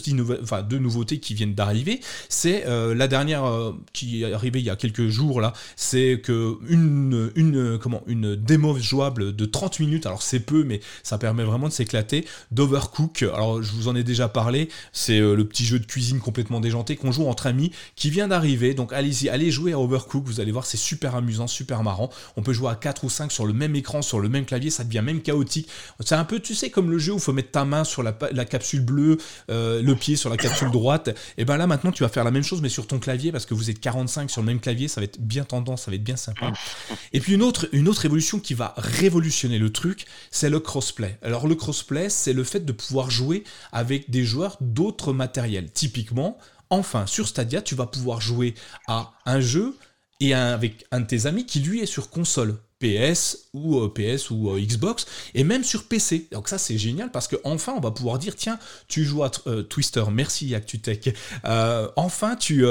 nouveautés qui viennent d'arriver. C'est euh, la dernière euh, qui est arrivée il y a quelques jours là, c'est que une, une, comment, une démo jouable de 30 minutes, alors c'est peu, mais ça permet vraiment de s'éclater, d'Overcook. Alors je vous en ai déjà parlé, c'est euh, le petit jeu de cuisine complètement déjanté qu'on joue entre amis qui vient d'arriver. Donc allez-y, allez jouer à Overcook, vous allez voir, c'est super amusant, super marrant. On peut jouer à 4 ou 5 sur le même écran, sur le même clavier, ça devient même chaotique. C'est un peu, tu sais, comme le jeu où il faut mettre ta main sur la, capsule bleue, euh, le pied sur la capsule droite. Et ben là, maintenant, tu vas faire la même chose, mais sur ton clavier, parce que vous êtes 45 sur le même clavier, ça va être bien tendance, ça va être bien sympa. Et puis une autre, une autre évolution qui va révolutionner le truc, c'est le crossplay. Alors le crossplay, c'est le fait de pouvoir jouer avec des joueurs d'autres matériels. Typiquement, enfin, sur Stadia, tu vas pouvoir jouer à un jeu et avec un de tes amis qui lui est sur console. PS ou euh, PS ou euh, Xbox et même sur PC. Donc ça c'est génial parce que enfin on va pouvoir dire tiens tu joues à euh, Twister, merci ActuTech. enfin tu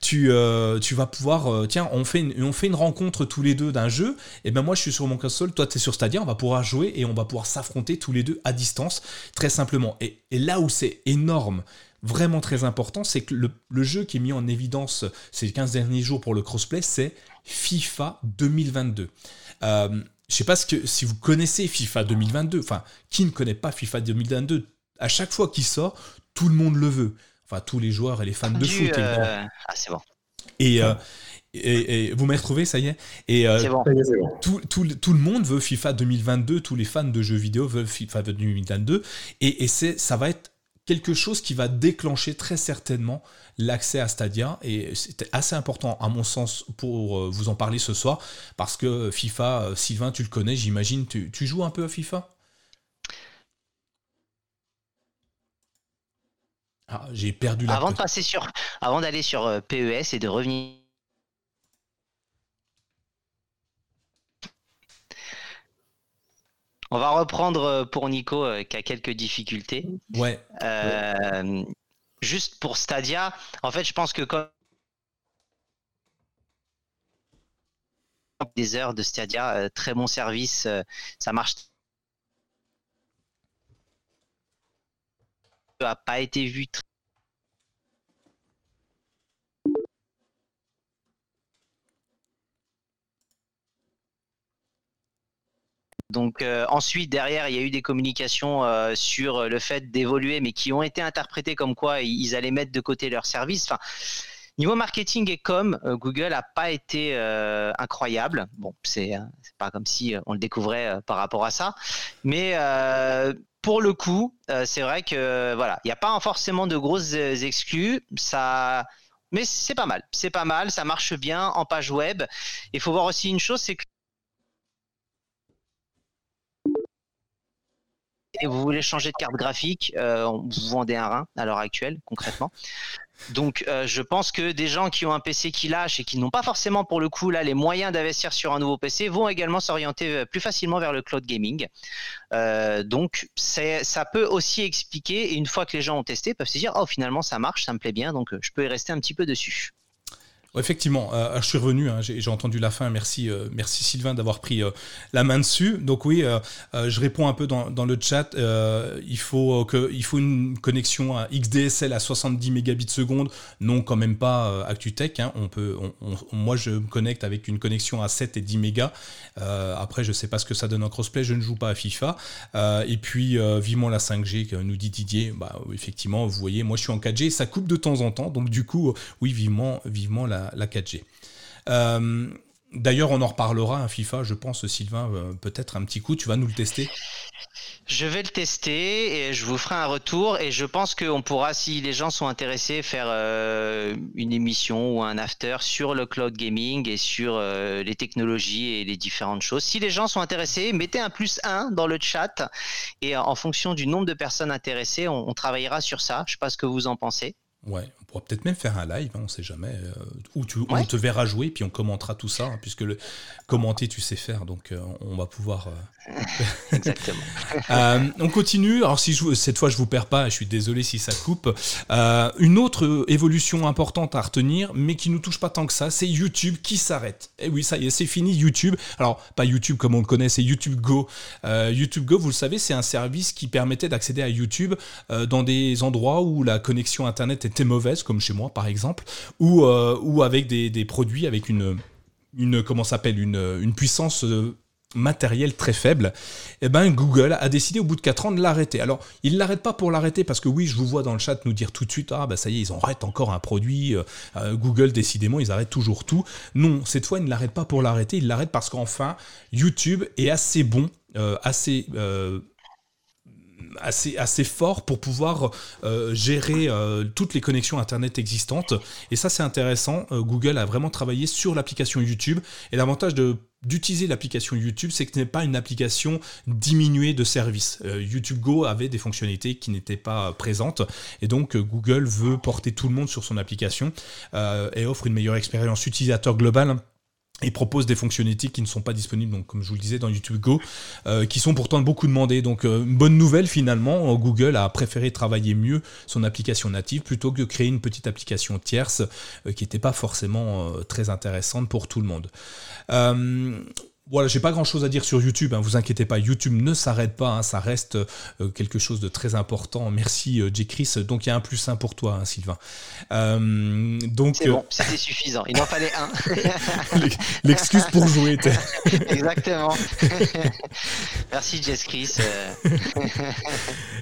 tu vas pouvoir tiens on fait une, rencontre tous les deux d'un jeu et ben moi je suis sur mon console, toi tu es sur Stadia, on va pouvoir jouer et on va pouvoir s'affronter tous les deux à distance très simplement. Et là où c'est énorme vraiment très important, c'est que le, jeu qui est mis en évidence ces 15 derniers jours pour le crossplay, c'est FIFA 2022. Euh, je ne sais pas ce que, si vous connaissez FIFA 2022, enfin, qui ne connaît pas FIFA 2022 À chaque fois qu'il sort, tout le monde le veut. Enfin, tous les joueurs et les fans de foot.
Euh, ah, c'est bon.
Euh, et, et, vous m'avez retrouvé, ça y est. Et
bon.
Tout, tout, tout, le monde veut FIFA 2022, tous les fans de jeux vidéo veulent FIFA 2022. Et, et ça va être quelque chose qui va déclencher très certainement l'accès à Stadia. Et c'était assez important, à mon sens, pour euh, vous en parler ce soir, parce que FIFA, euh, Sylvain, tu le connais, j'imagine, tu, joues un peu à FIFA? Ah, J'ai perdu la.
Avant de passer sur, avant d'aller sur euh, PES et de revenir On va reprendre euh, pour Nico euh, qui a quelques difficultés.
Ouais.
Euh, juste pour Stadia, en fait, je pense que comme des heures de Stadia, très bon service, ça marche. Ça n'a pas été vu très Donc euh, ensuite, derrière, il y a eu des communications euh, sur le fait d'évoluer, mais qui ont été interprétées comme quoi ils allaient mettre de côté leur service. Enfin, niveau marketing et com, euh, Google n'a pas été incroyable. Bon, c'est pas comme si on le découvrait par rapport à ça, mais pour le coup, c'est vrai que voilà, il n'y a pas forcément de grosses exclus. Ça mais c'est pas mal, c'est pas mal, ça marche bien en page web. Il faut voir aussi une chose, c'est que et vous voulez changer de carte graphique, euh, vous vendez un rein à l'heure actuelle, concrètement. Donc, euh, je pense que des gens qui ont un PC qui lâche et qui n'ont pas forcément pour le coup là les moyens d'investir sur un nouveau PC vont également s'orienter euh, plus facilement vers le cloud gaming. donc, ça peut aussi expliquer. Et une fois que les gens ont testé, peuvent se dire oh finalement ça marche, ça me plaît bien, donc je peux y rester un petit peu dessus.
Effectivement, euh, je suis revenu, hein, j'ai entendu la fin, merci, euh, Sylvain d'avoir pris euh, la main dessus. Donc oui, je réponds un peu dans, le chat, il, faut une connexion à XDSL à 70 mégabits seconde, non quand même pas ActuTech, hein. moi je me connecte avec une connexion à 7 et 10 mégas, après je sais pas ce que ça donne en crossplay, je ne joue pas à FIFA, et puis vivement la 5G, nous dit Didier, bah, effectivement, vous voyez, moi je suis en 4G, ça coupe de temps en temps, donc du coup, oui, vivement, vivement la la, 4G. Euh, d'ailleurs, on en reparlera, un FIFA, je pense, Sylvain, euh, peut-être un petit coup, tu vas nous le tester
je vais le tester et je vous ferai un retour et je pense qu'on pourra, si les gens sont intéressés, faire euh, une émission ou un after sur le cloud gaming et sur les technologies et les différentes choses. Si les gens sont intéressés, mettez un plus 1 dans le chat et en fonction du nombre de personnes intéressées, on, on travaillera sur ça. Je ne sais pas ce que vous en pensez.
Ouais, pourra peut-être même faire un live, hein, on ne sait jamais, euh, où, tu, on te verra jouer, puis on commentera tout ça, hein, puisque le commenter tu sais faire, donc euh, on va pouvoir.
Euh, Exactement.
on continue. Alors si je, cette fois je vous perds pas, je suis désolé si ça coupe. une autre évolution importante à retenir, mais qui nous touche pas tant que ça, c'est YouTube qui s'arrête. Et eh oui, ça y est, c'est fini YouTube. Alors pas YouTube comme on le connaît, c'est YouTube Go. YouTube Go, vous le savez, c'est un service qui permettait d'accéder à YouTube dans des endroits où la connexion internet était mauvaise, comme chez moi par exemple, ou, euh, avec des, produits avec une, comment s'appelle une, puissance euh, matérielle très faible, eh ben Google a décidé au bout de 4 ans de l'arrêter. Alors, il l'arrête pas pour l'arrêter parce que oui, je vous vois dans le chat nous dire tout de suite ah bah ça y est, ils arrêtent encore un produit euh, Google décidément, ils arrêtent toujours tout. Non, cette fois, ils ne l'arrêtent pas pour l'arrêter, ils l'arrêtent parce qu'enfin YouTube est assez bon, assez assez, assez fort pour pouvoir euh, gérer euh, toutes les connexions Internet existantes. Et ça, c'est intéressant. Euh, Google a vraiment travaillé sur l'application YouTube. Et l'avantage de d'utiliser l'application YouTube, c'est que ce n'est pas une application diminuée de services. YouTube Go avait des fonctionnalités qui n'étaient pas présentes et donc Google veut porter tout le monde sur son application et offre une meilleure expérience utilisateur globale et propose des fonctionnalités qui ne sont pas disponibles, donc comme je vous le disais, dans YouTube Go, euh, qui sont pourtant beaucoup demandées. Donc euh, bonne nouvelle finalement, Google a préféré travailler mieux son application native plutôt que créer une petite application tierce euh, qui n'était pas forcément très intéressante pour tout le monde. Voilà, j'ai pas grand chose à dire sur YouTube, hein, vous inquiétez pas, YouTube ne s'arrête pas, hein, ça reste euh, quelque chose de très important. Merci euh, J. Chris, donc il y a un plus un pour toi, hein, Sylvain.
Euh, donc c'est bon, c'était suffisant, il en fallait un.
L'excuse pour jouer.
Exactement. Merci J. Chris.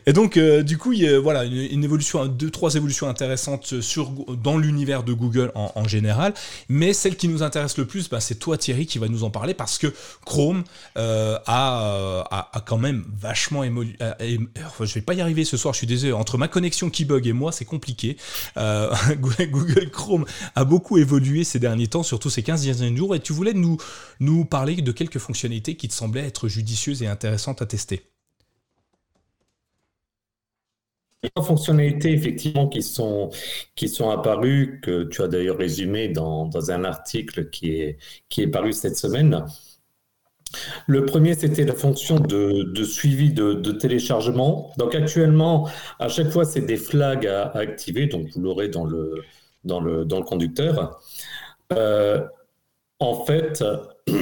Et donc du coup, il y a, voilà, une, évolution, deux, trois évolutions intéressantes sur, dans l'univers de Google en, général, mais celle qui nous intéresse le plus, bah, c'est toi Thierry qui va nous en parler parce que Chrome euh, a, a, quand même vachement évolué. je vais pas y arriver ce soir, je suis désolé. Entre ma connexion qui bug et moi, c'est compliqué. Euh, Google Chrome a beaucoup évolué ces derniers temps, surtout ces 15 derniers jours. Et tu voulais nous, nous parler de quelques fonctionnalités qui te semblaient être judicieuses et intéressantes à tester.
A fonctionnalités effectivement qui sont, qui sont apparues, que tu as d'ailleurs résumé dans, dans, un article qui est, qui est paru cette semaine. Le premier, c'était la fonction de, suivi de, téléchargement. Donc actuellement, à chaque fois, c'est des flags à, activer, donc vous l'aurez dans le, dans, le, dans le conducteur. Euh, en fait,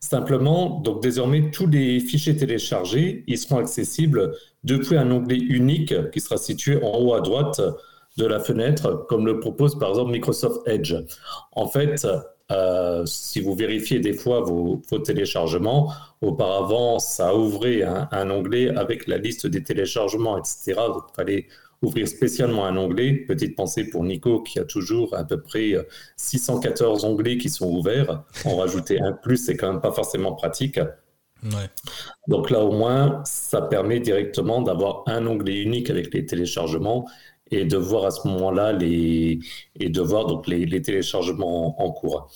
simplement, donc désormais, tous les fichiers téléchargés, ils seront accessibles depuis un onglet unique qui sera situé en haut à droite de la fenêtre, comme le propose par exemple Microsoft Edge. En fait, euh, si vous vérifiez des fois vos, téléchargements, auparavant, ça ouvrait un, onglet avec la liste des téléchargements, etc. Donc, il fallait ouvrir spécialement un onglet. Petite pensée pour Nico qui a toujours à peu près 614 onglets qui sont ouverts. En rajouter un plus, c'est quand même pas forcément pratique. Donc là, au moins, ça permet directement d'avoir un onglet unique avec les téléchargements et de voir à ce moment-là les et de voir donc les, téléchargements en, cours.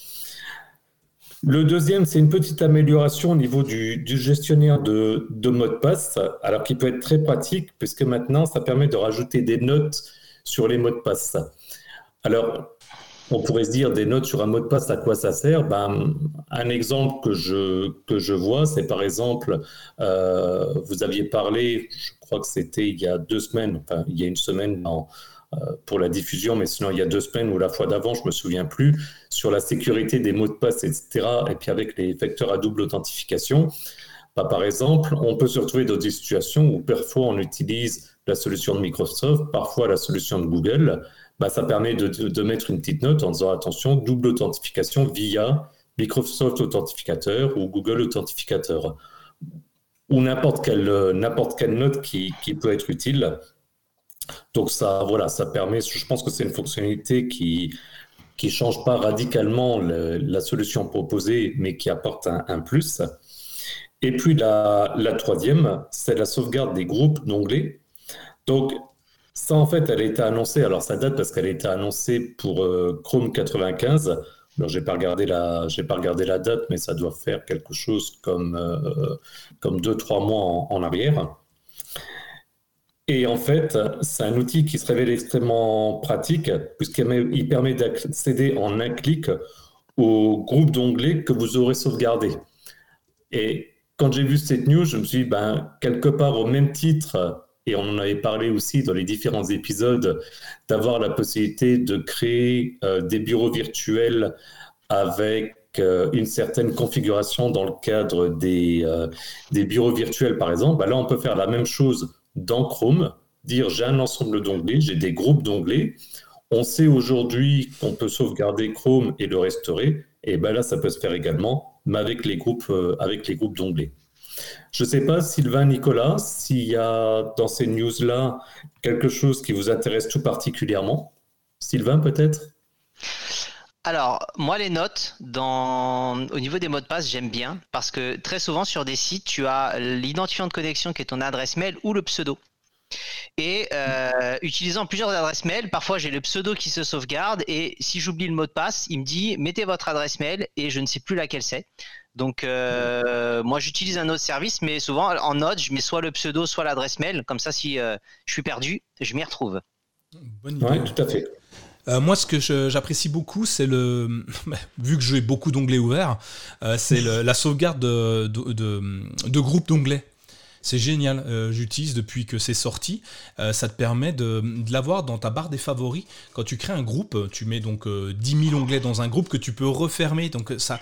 Le deuxième, c'est une petite amélioration au niveau du, gestionnaire de, de mot de passe, alors qui peut être très pratique puisque maintenant ça permet de rajouter des notes sur les mots de passe. Alors, on pourrait se dire des notes sur un mot de passe, à quoi ça sert? Ben, Un exemple que je, que je vois, c'est par exemple, euh, vous aviez parlé, je crois que c'était il y a deux semaines, enfin il y a une semaine euh, pour la diffusion, mais sinon il y a deux semaines ou la fois d'avant, je me souviens plus, sur la sécurité des mots de passe, etc. Et puis avec les facteurs à double authentification. Ben, par exemple, on peut se retrouver dans des situations où parfois on utilise la solution de Microsoft, parfois la solution de Google. Bah, ça permet de, mettre une petite note en disant attention, double authentification via Microsoft Authentificateur ou Google Authentificateur ou n'importe quelle, n'importe quelle note qui, peut être utile. Donc ça, voilà, ça permet, je pense que c'est une fonctionnalité qui qui change pas radicalement la solution proposée, mais qui apporte un, plus. Et puis la, la troisième, c'est la sauvegarde des groupes d'onglets. Donc ça, en fait, elle a été annoncée. Alors, ça date parce qu'elle a été annoncée pour euh, Chrome 95. Alors, j'ai pas regardé la, j'ai pas regardé la date, mais ça doit faire quelque chose comme euh, comme deux trois mois en, arrière. Et en fait, c'est un outil qui se révèle extrêmement pratique puisqu'il permet d'accéder en un clic au groupe d'onglets que vous aurez sauvegardé. Et quand j'ai vu cette news, je me suis dit, ben, quelque part au même titre et on en avait parlé aussi dans les différents épisodes, d'avoir la possibilité de créer euh, des bureaux virtuels avec euh, une certaine configuration dans le cadre des, euh, des bureaux virtuels, par exemple. Bah là, on peut faire la même chose dans Chrome, dire j'ai un ensemble d'onglets, j'ai des groupes d'onglets. On sait aujourd'hui qu'on peut sauvegarder Chrome et le restaurer. Et ben là, ça peut se faire également, mais avec les groupes, avec les groupes d'onglets. Je ne sais pas, Sylvain, Nicolas, s'il y a dans ces news-là quelque chose qui vous intéresse tout particulièrement. Sylvain, peut-être?
Alors, moi, les notes, au niveau des mots de passe, j'aime bien parce que très souvent sur des sites, tu as l'identifiant de connexion qui est ton adresse mail ou le pseudo. Et euh, utilisant plusieurs adresses mail, parfois j'ai le pseudo qui se sauvegarde et si j'oublie le mot de passe, il me dit mettez votre adresse mail et je ne sais plus laquelle c'est. Donc, euh, moi, j'utilise un autre service, mais souvent en note, je mets soit le pseudo, soit l'adresse mail. Comme ça, si euh, je suis perdu, je m'y retrouve.
Bonne idée. tout à fait.
Euh, moi, ce que j'apprécie beaucoup, c'est le. Vu que j'ai beaucoup d'onglets ouverts, euh, c'est la sauvegarde de, de, de groupes d'onglets. C'est génial, euh, j'utilise depuis que c'est sorti. Euh, ça te permet de, l'avoir dans ta barre des favoris. Quand tu crées un groupe, tu mets donc 10 euh, 000 onglets dans un groupe que tu peux refermer. Donc ça,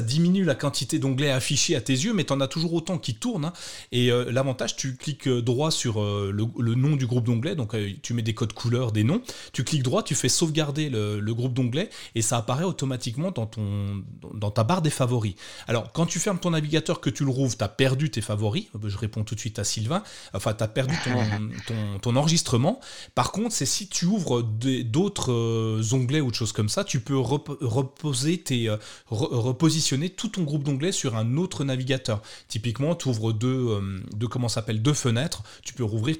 diminue la quantité d'onglets affichés à tes yeux, mais tu en as toujours autant qui tournent. Hein. Et l'avantage, tu cliques droit sur le, nom du groupe d'onglets. Donc tu mets des codes couleurs, des noms. Tu cliques droit, tu fais sauvegarder le, groupe d'onglets et ça apparaît automatiquement dans, ta barre des favoris. Alors quand tu fermes ton navigateur, que tu le rouvres, tu as perdu tes favoris. Réponds tout de suite à Sylvain. Enfin, tu as perdu ton, enregistrement. Par contre, c'est si tu ouvres d'autres euh, onglets ou de choses comme ça, tu peux reposer tes, euh, repositionner tout ton groupe d'onglets sur un autre navigateur. Typiquement, tu ouvres deux, euh, deux, comment s'appelle, deux fenêtres, tu peux rouvrir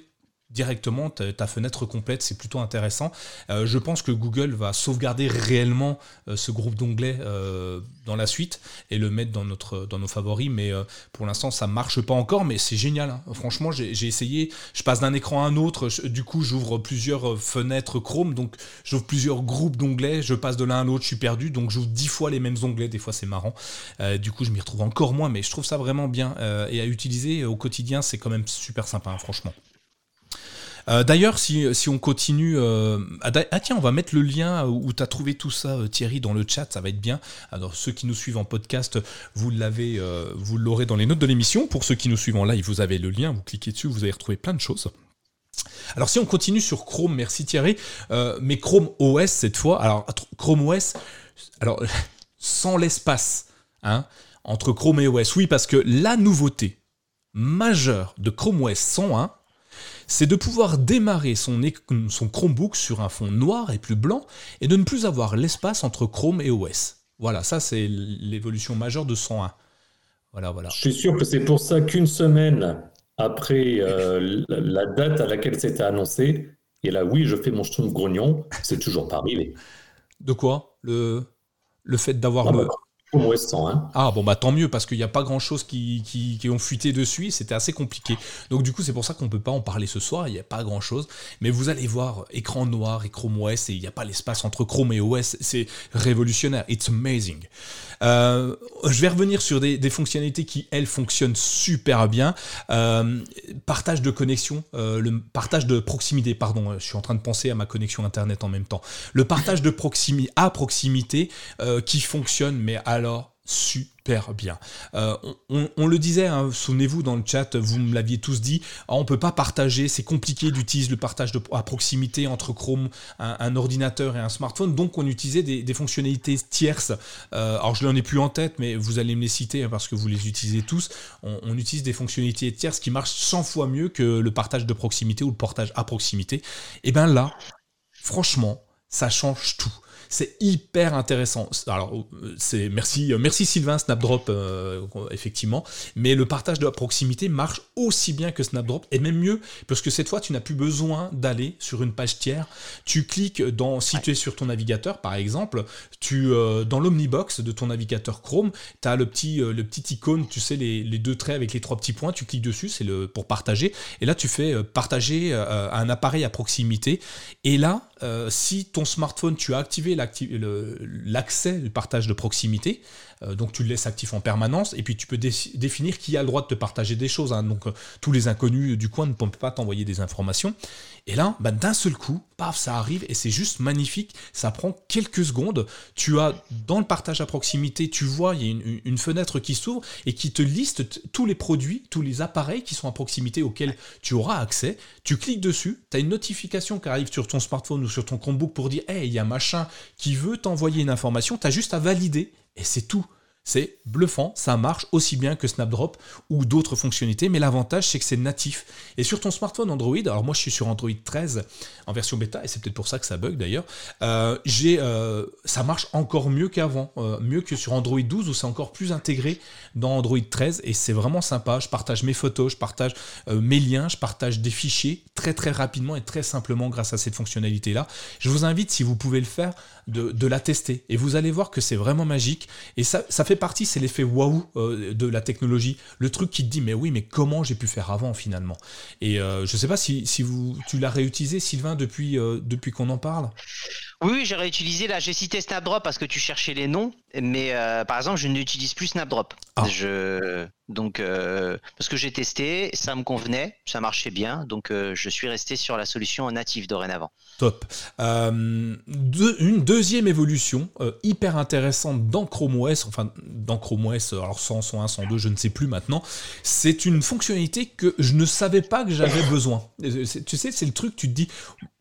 directement ta, fenêtre complète, c'est plutôt intéressant. Euh, je pense que Google va sauvegarder réellement euh, ce groupe d'onglets euh, dans la suite et le mettre dans, nos favoris, mais pour l'instant ça marche pas encore, mais c'est génial. Hein. Franchement, j'ai essayé, je passe d'un écran à un autre, du coup j'ouvre plusieurs fenêtres Chrome, donc j'ouvre plusieurs groupes d'onglets, je passe de l'un à l'autre, je suis perdu, donc j'ouvre dix fois les mêmes onglets, des fois c'est marrant. du coup je m'y retrouve encore moins, mais je trouve ça vraiment bien et à utiliser au quotidien, c'est quand même super sympa, hein, franchement. Euh, d'ailleurs, si, on continue... Euh, ah, ah, tiens, on va mettre le lien où tu as trouvé tout ça, euh, Thierry, dans le chat, ça va être bien. Alors ceux qui nous suivent en podcast, vous l'aurez dans les notes de l'émission. Pour ceux qui nous suivent en live, vous avez le lien, vous cliquez dessus, vous allez retrouver plein de choses. Alors si on continue sur Chrome, merci Thierry, mais Chrome OS cette fois, alors Chrome OS, alors sans l'espace hein, entre Chrome et OS, oui parce que la nouveauté majeure de Chrome OS 101, c'est de pouvoir démarrer son, son Chromebook sur un fond noir et plus blanc et de ne plus avoir l'espace entre Chrome et OS. Voilà, ça c'est l'évolution majeure de 101. Voilà, voilà.
Je suis sûr que c'est pour ça qu'une semaine après euh, la date à laquelle c'était annoncé, et là oui, je fais mon schtroumpf grognon, c'est toujours pas arrivé.
De quoi? Le, le fait d'avoir...
Ah, bah, Hein.
Ah bon bah tant mieux parce qu'il n'y a pas grand chose qui, qui, ont fuité dessus, c'était assez compliqué. Donc du coup c'est pour ça qu'on peut pas en parler ce soir, il n'y a pas grand chose. Mais vous allez voir écran noir et Chrome OS et il n'y a pas l'espace entre Chrome et OS, c'est révolutionnaire, it's amazing. Euh, je vais revenir sur des, fonctionnalités qui elles fonctionnent super bien. Euh, partage de connexion, euh, le partage de proximité, pardon, je suis en train de penser à ma connexion internet en même temps. Le partage de proximité à proximité qui fonctionne mais alors super bien. Euh, on, le disait, hein, souvenez-vous dans le chat, vous me l'aviez tous dit, ah, on peut pas partager, c'est compliqué d'utiliser le partage de, à proximité entre Chrome, un, ordinateur et un smartphone, donc on utilisait des, fonctionnalités tierces. Euh, alors je n'en ai plus en tête, mais vous allez me les citer hein, parce que vous les utilisez tous. On, utilise des fonctionnalités tierces qui marchent 100 fois mieux que le partage de proximité ou le partage à proximité. Et bien là, franchement, ça change tout. C'est hyper intéressant. Alors, euh, c'est merci, euh, merci Sylvain, Snapdrop, euh, effectivement. Mais le partage de la proximité marche aussi bien que Snapdrop, et même mieux, parce que cette fois, tu n'as plus besoin d'aller sur une page tiers. Tu cliques dans, si tu es sur ton navigateur, par exemple, tu, dans l'Omnibox de ton navigateur Chrome, tu as le petit, le petit icône, tu sais, les, les, deux traits avec les trois petits points, tu cliques dessus, c'est le pour partager. Et là, tu fais partager un appareil à proximité. Et là, si ton smartphone, tu as activé l'accès du partage de proximité, donc tu le laisses actif en permanence, et puis tu peux définir qui a le droit de te partager des choses. Hein. Donc euh, tous les inconnus du coin ne peuvent pas t'envoyer des informations. Et là, bah, d'un seul coup, paf, ça arrive, et c'est juste magnifique. Ça prend quelques secondes. Tu as dans le partage à proximité, tu vois, il y a une, fenêtre qui s'ouvre et qui te liste tous les produits, tous les appareils qui sont à proximité auxquels tu auras accès. Tu cliques dessus, tu as une notification qui arrive sur ton smartphone ou sur ton Chromebook pour dire, hey, il y a machin qui veut t'envoyer une information, tu juste à valider et c'est tout. C'est bluffant, ça marche aussi bien que Snapdrop ou d'autres fonctionnalités, mais l'avantage c'est que c'est natif. Et sur ton smartphone Android, alors moi je suis sur Android 13 en version bêta, et c'est peut-être pour ça que ça bug d'ailleurs, euh, euh, ça marche encore mieux qu'avant, euh, mieux que sur Android 12 où c'est encore plus intégré dans Android 13, et c'est vraiment sympa. Je partage mes photos, je partage mes liens, je partage des fichiers très très rapidement et très simplement grâce à cette fonctionnalité-là. Je vous invite, si vous pouvez le faire, de, la tester. Et vous allez voir que c'est vraiment magique. Et ça, ça fait partie, c'est l'effet waouh euh, de la technologie. Le truc qui te dit, mais oui, mais comment j'ai pu faire avant finalement? Et euh, je sais pas si, si vous, tu l'as réutilisé, Sylvain, depuis, euh, depuis qu'on en parle?
Oui, j'ai réutilisé. Là, j'ai cité Snapdrop parce que tu cherchais les noms, mais euh, par exemple, je n'utilise plus Snapdrop. Ah. Je donc euh, parce que j'ai testé, ça me convenait, ça marchait bien, donc euh, je suis resté sur la solution native dorénavant.
Top. une deuxième évolution hyper intéressante dans Chrome OS, enfin dans Chrome OS, alors 100, 101, 102, je ne sais plus maintenant. C'est une fonctionnalité que je ne savais pas que j'avais besoin. Tu sais, c'est le truc, tu te dis,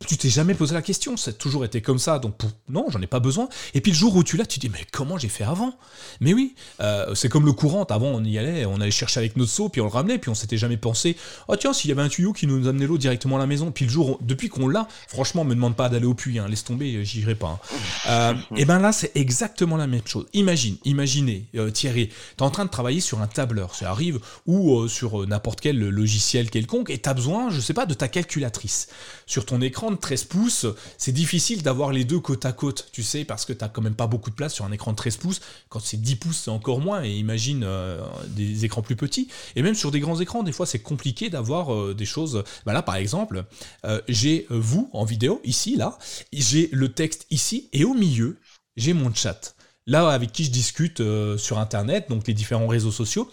tu t'es jamais posé la question, ça a toujours été comme ça, donc non, j'en ai pas besoin. Et puis le jour où tu l'as, tu dis, mais comment j'ai fait avant? Mais oui, euh, c'est comme le courant, avant on y allait, on allait chercher avec notre seau, puis on le ramenait, puis on s'était jamais pensé, oh tiens, s'il y avait un tuyau qui nous amenait l'eau directement à la maison, puis le jour, depuis qu'on l'a, franchement, me demande pas d'aller au puits, hein, laisse tomber, j'irai pas. Hein. Euh, et ben là, c'est exactement la même chose. Imagine, imaginez, euh, Thierry, tu es en train de travailler sur un tableur, ça arrive, ou sur n'importe quel logiciel quelconque, et tu as besoin, je sais pas, de ta calculatrice. Sur ton écran de 13 pouces, c'est difficile d'avoir les deux côte à côte, tu sais, parce que tu n'as quand même pas beaucoup de place sur un écran de 13 pouces. Quand c'est 10 pouces, c'est encore moins, et imagine euh, des écrans plus petits. Et même sur des grands écrans, des fois, c'est compliqué d'avoir euh, des choses. Bah là, par exemple, euh, j'ai vous en vidéo, ici, là, j'ai le texte ici, et au milieu, j'ai mon chat. Là, avec qui je discute sur Internet, donc les différents réseaux sociaux.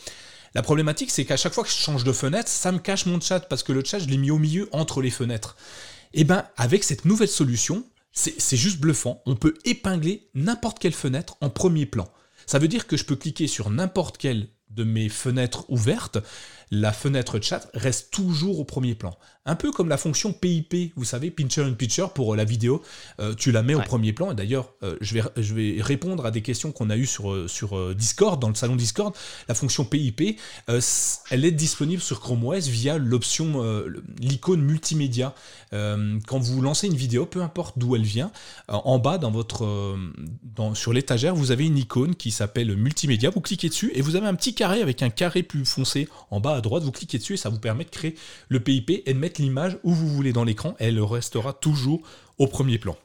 La problématique, c'est qu'à chaque fois que je change de fenêtre, ça me cache mon chat parce que le chat, je l'ai mis au milieu entre les fenêtres. Et eh bien, avec cette nouvelle solution, c'est juste bluffant. On peut épingler n'importe quelle fenêtre en premier plan. Ça veut dire que je peux cliquer sur n'importe quelle de mes fenêtres ouvertes, la fenêtre chat reste toujours au premier plan. Un peu comme la fonction PIP, vous savez, Pincher in Picture pour la vidéo, euh, tu la mets au premier plan. Et d'ailleurs, euh, je, vais, je vais répondre à des questions qu'on a eues sur, euh, sur Discord, dans le salon Discord. La fonction PIP, elle est disponible sur Chrome OS via l'option, l'icône multimédia. quand vous lancez une vidéo, peu importe d'où elle vient, en bas dans votre, dans, sur l'étagère, vous avez une icône qui s'appelle multimédia. Vous cliquez dessus et vous avez un petit avec un carré plus foncé en bas à droite. Vous cliquez dessus et ça vous permet de créer le PIP et de mettre l'image où vous voulez dans l'écran, elle restera toujours au premier plan.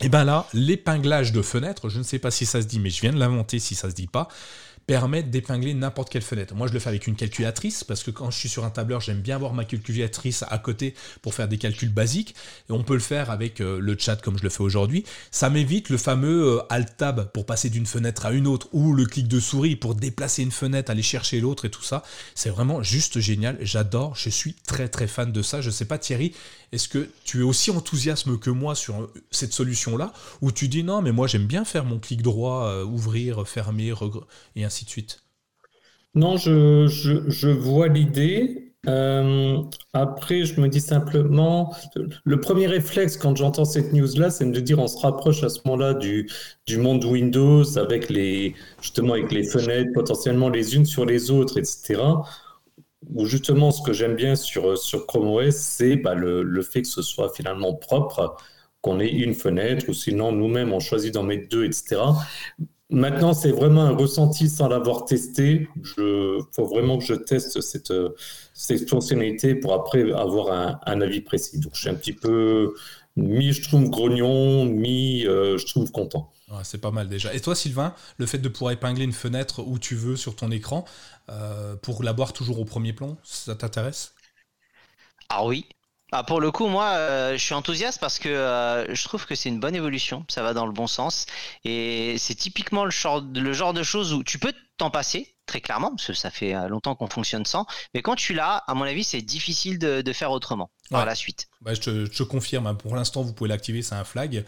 Et bien là, l'épinglage de fenêtre, je ne sais pas si ça se dit, mais je viens de l'inventer si ça se dit pas, permettre d'épingler n'importe quelle fenêtre. Moi, je le fais avec une calculatrice, parce que quand je suis sur un tableur, j'aime bien avoir ma calculatrice à côté pour faire des calculs basiques. Et on peut le faire avec euh, le chat comme je le fais aujourd'hui. Ça m'évite le fameux euh, Alt-Tab pour passer d'une fenêtre à une autre, ou le clic de souris pour déplacer une fenêtre, aller chercher l'autre et tout ça. C'est vraiment juste génial. J'adore, je suis très très fan de ça. Je sais pas Thierry, est-ce que tu es aussi enthousiasme que moi sur euh, cette solution-là, ou tu dis non, mais moi j'aime bien faire mon clic droit, ouvrir, fermer, et ainsi de suite?
Non, je, vois l'idée. Euh, après, je me dis simplement, le premier réflexe quand j'entends cette news-là, c'est de me dire on se rapproche à ce moment-là du, monde Windows avec les fenêtres potentiellement les unes sur les autres, etc. Ou justement, ce que j'aime bien sur, sur Chrome OS, c'est bah, le, le, fait que ce soit finalement propre, qu'on ait une fenêtre, ou sinon nous-mêmes on choisit d'en mettre deux, etc. Maintenant, c'est vraiment un ressenti sans l'avoir testé. Il faut vraiment que je teste cette, cette fonctionnalité pour après avoir un, avis précis. Donc, je suis un petit peu mi, je trouve grognon, mi, euh, je trouve content.
c'est pas mal déjà. Et toi, Sylvain, le fait de pouvoir épingler une fenêtre où tu veux sur ton écran euh, pour l'avoir toujours au premier plan, ça t'intéresse?
Ah oui, ah, pour le coup, moi, euh, je suis enthousiaste parce que euh, je trouve que c'est une bonne évolution, ça va dans le bon sens. Et c'est typiquement le genre, le genre de choses où tu peux t'en passer, très clairement, parce que ça fait euh, longtemps qu'on fonctionne sans. Mais quand tu l'as, à mon avis, c'est difficile de, faire autrement par la suite.
Bah, je, te, je, confirme, hein. pour l'instant, vous pouvez l'activer, c'est un flag.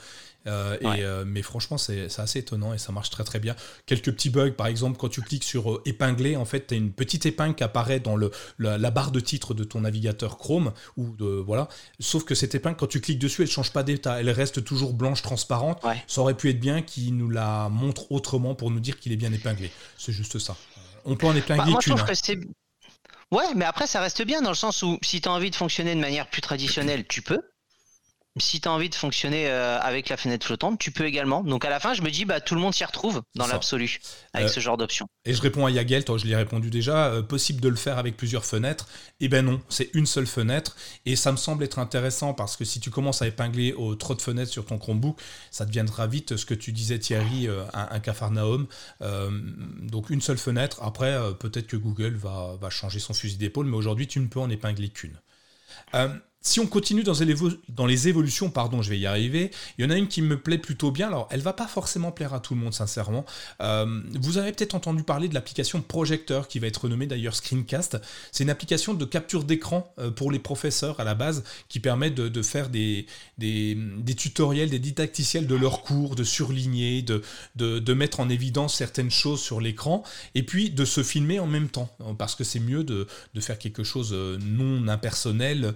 Euh, et, euh, mais franchement, c'est assez étonnant et ça marche très très bien. Quelques petits bugs, par exemple, quand tu cliques sur euh, épingler, en fait, tu as une petite épingle qui apparaît dans le, la, barre de titre de ton navigateur Chrome. Ou de, voilà. Sauf que cette épingle, quand tu cliques dessus, elle ne change pas d'état. Elle reste toujours blanche, transparente. Ça aurait pu être bien qu'il nous la montre autrement pour nous dire qu'il est bien épinglé. C'est juste ça. On peut en épingler bah,
qu'une. Ouais, mais après, ça reste bien dans le sens où si tu as envie de fonctionner de manière plus traditionnelle, tu peux si tu as envie de fonctionner euh, avec la fenêtre flottante, tu peux également. Donc à la fin, je me dis, bah, tout le monde s'y retrouve dans l'absolu avec euh, ce genre d'option.
Et je réponds à Yagel, toi je l'ai répondu déjà, euh, possible de le faire avec plusieurs fenêtres? Eh ben non, c'est une seule fenêtre. Et ça me semble être intéressant parce que si tu commences à épingler au trop de fenêtres sur ton Chromebook, ça deviendra vite ce que tu disais Thierry, un, un cafarnaum. donc une seule fenêtre. Après, peut-être que Google va, va changer son fusil d'épaule, mais aujourd'hui tu ne peux en épingler qu'une. Si on continue dans, les évolutions, pardon, je vais y arriver, il y en a une qui me plaît plutôt bien. Alors, elle va pas forcément plaire à tout le monde, sincèrement. Euh, vous avez peut-être entendu parler de l'application Projecteur, qui va être renommée d'ailleurs Screencast. C'est une application de capture d'écran euh, pour les professeurs à la base, qui permet de, faire des, des, tutoriels, des didacticiels de leurs cours, de surligner, de, de, mettre en évidence certaines choses sur l'écran, et puis de se filmer en même temps, parce que c'est mieux de, faire quelque chose euh, non impersonnel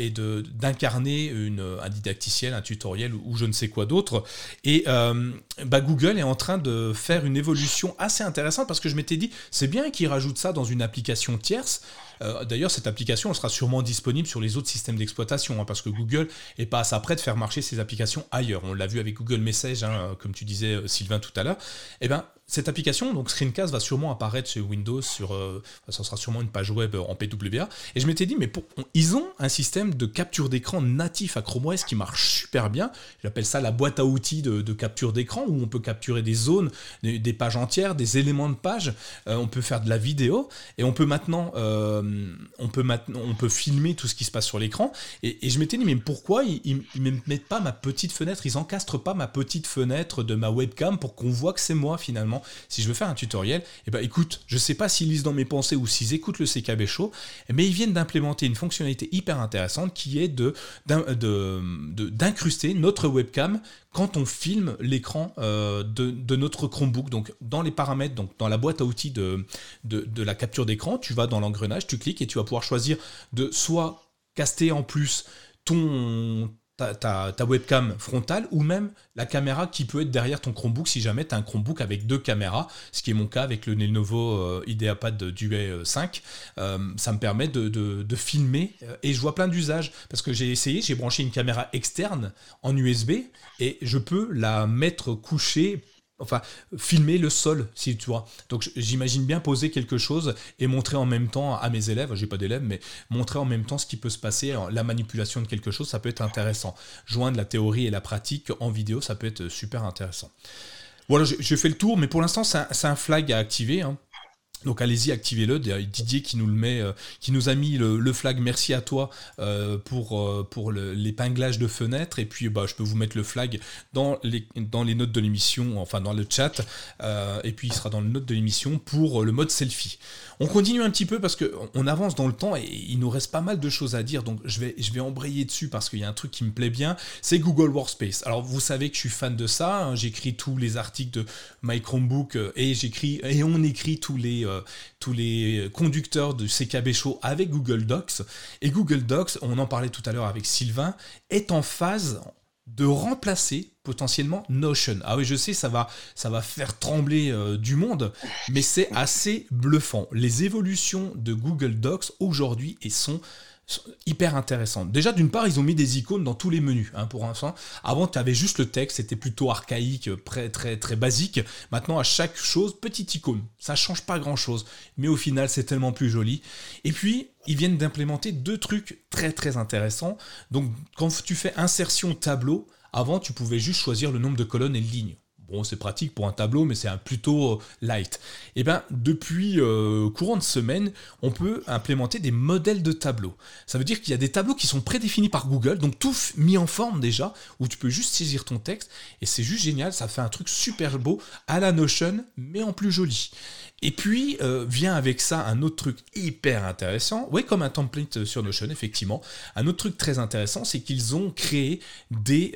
et d'incarner un didacticiel, un tutoriel ou, je ne sais quoi d'autre. Et euh, bah, Google est en train de faire une évolution assez intéressante parce que je m'étais dit, c'est bien qu'ils rajoutent ça dans une application tierce. Euh, d'ailleurs, cette application sera sûrement disponible sur les autres systèmes d'exploitation, hein, parce que Google est pas à sa près de faire marcher ses applications ailleurs. On l'a vu avec Google Message, hein, comme tu disais euh, Sylvain tout à l'heure. Eh ben, cette application, donc Screencast, va sûrement apparaître sur Windows, sur, euh, ça sera sûrement une page web en PWA. Et je m'étais dit, mais ils ont un système de capture d'écran natif à Chrome OS qui marche super bien. J'appelle ça la boîte à outils de, capture d'écran, où on peut capturer des zones, des, pages entières, des éléments de page. Euh, on peut faire de la vidéo et on peut maintenant, euh, on peut maintenant, on peut filmer tout ce qui se passe sur l'écran. Et, je m'étais dit, mais pourquoi ils, ne me mettent pas ma petite fenêtre, ils encastrent pas ma petite fenêtre de ma webcam pour qu'on voit que c'est moi finalement? Si je veux faire un tutoriel, eh ben écoute, je sais pas s'ils lisent dans mes pensées ou s'ils écoutent le CKB Show, mais ils viennent d'implémenter une fonctionnalité hyper intéressante qui est d'incruster notre webcam quand on filme l'écran euh, de, notre Chromebook. Donc dans les paramètres, donc dans la boîte à outils de, de la capture d'écran, tu vas dans l'engrenage, tu cliques et tu vas pouvoir choisir de soit caster en plus ton, ta, webcam frontale ou même la caméra qui peut être derrière ton Chromebook si jamais tu as un Chromebook avec deux caméras, ce qui est mon cas avec le Lenovo euh, IdeaPad Duet 5. Euh, ça me permet de, filmer euh, et je vois plein d'usages parce que j'ai essayé, j'ai branché une caméra externe en USB et je peux la mettre couchée enfin filmer le sol si tu vois. Donc j'imagine bien poser quelque chose et montrer en même temps à mes élèves j'ai pas d'élèves mais montrer en même temps ce qui peut se passer. La manipulation de quelque chose ça peut être intéressant. Joindre la théorie et la pratique en vidéo ça peut être super intéressant. Voilà j'ai fait le tour mais pour l'instant c'est un, flag à activer hein. Donc allez-y, activez-le. Didier qui nous le met, euh, qui nous a mis le, flag. Merci à toi euh, pour, euh, l'épinglage de fenêtres. Et puis bah, je peux vous mettre le flag dans les, dans les notes de l'émission, enfin dans le chat. et puis il sera dans le note de l'émission pour le mode selfie. On continue un petit peu parce qu'on avance dans le temps et il nous reste pas mal de choses à dire. Donc je vais, je vais embrayer dessus parce qu'il y a un truc qui me plaît bien. C'est Google Workspace. Alors vous savez que je suis fan de ça. Hein. J'écris tous les articles de My Chromebook et j'écris et on écrit tous les euh, tous les conducteurs de CKB Show avec Google Docs. Et Google Docs, on en parlait tout à l'heure avec Sylvain, est en phase de remplacer potentiellement Notion. Ah oui, je sais, ça va, ça va faire trembler euh, du monde, mais c'est assez bluffant. Les évolutions de Google Docs aujourd'hui sont hyper intéressante. Déjà, d'une part, ils ont mis des icônes dans tous les menus. Hein, pour l'instant, avant, tu avais juste le texte, c'était plutôt archaïque, très, très, très basique. Maintenant, à chaque chose, petite icône. Ça change pas grand-chose, mais au final, c'est tellement plus joli. Et puis, ils viennent d'implémenter deux trucs très, très intéressants. Donc, quand tu fais insertion tableau, avant, tu pouvais juste choisir le nombre de colonnes et de lignes. Bon, c'est pratique pour un tableau, mais c'est un plutôt euh, light. Et eh bien, depuis euh, courant de semaine, on peut implémenter des modèles de tableaux. Ça veut dire qu'il y a des tableaux qui sont prédéfinis par Google, donc tout mis en forme déjà, où tu peux juste saisir ton texte, et c'est juste génial, ça fait un truc super beau à la Notion, mais en plus joli. Et puis euh, vient avec ça un autre truc hyper intéressant, oui comme un template sur Notion effectivement. Un autre truc très intéressant, c'est qu'ils ont créé des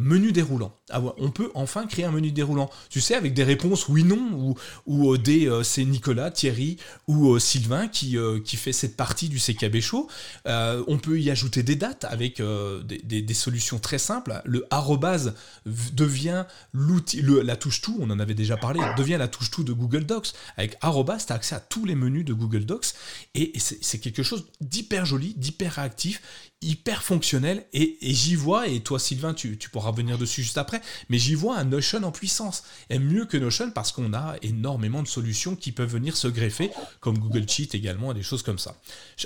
menus déroulants. Ah on peut enfin créer un menu déroulant. Tu sais avec des réponses oui non ou, ou euh, des c'est Nicolas, Thierry ou Sylvain qui, qui fait cette partie du CKB Show. on peut y ajouter des dates avec des, solutions très simples. Le arrobase devient l'outil, la touche tout, on en avait déjà parlé, devient la touche tout de Google Docs avec arrobas, tu as accès à tous les menus de Google Docs et c'est quelque chose d'hyper joli, d'hyper réactif hyper fonctionnel et, j'y vois, et toi Sylvain tu, pourras revenir dessus juste après, mais j'y vois un Notion en puissance. Et mieux que Notion parce qu'on a énormément de solutions qui peuvent venir se greffer, comme Google Sheet également, et des choses comme ça.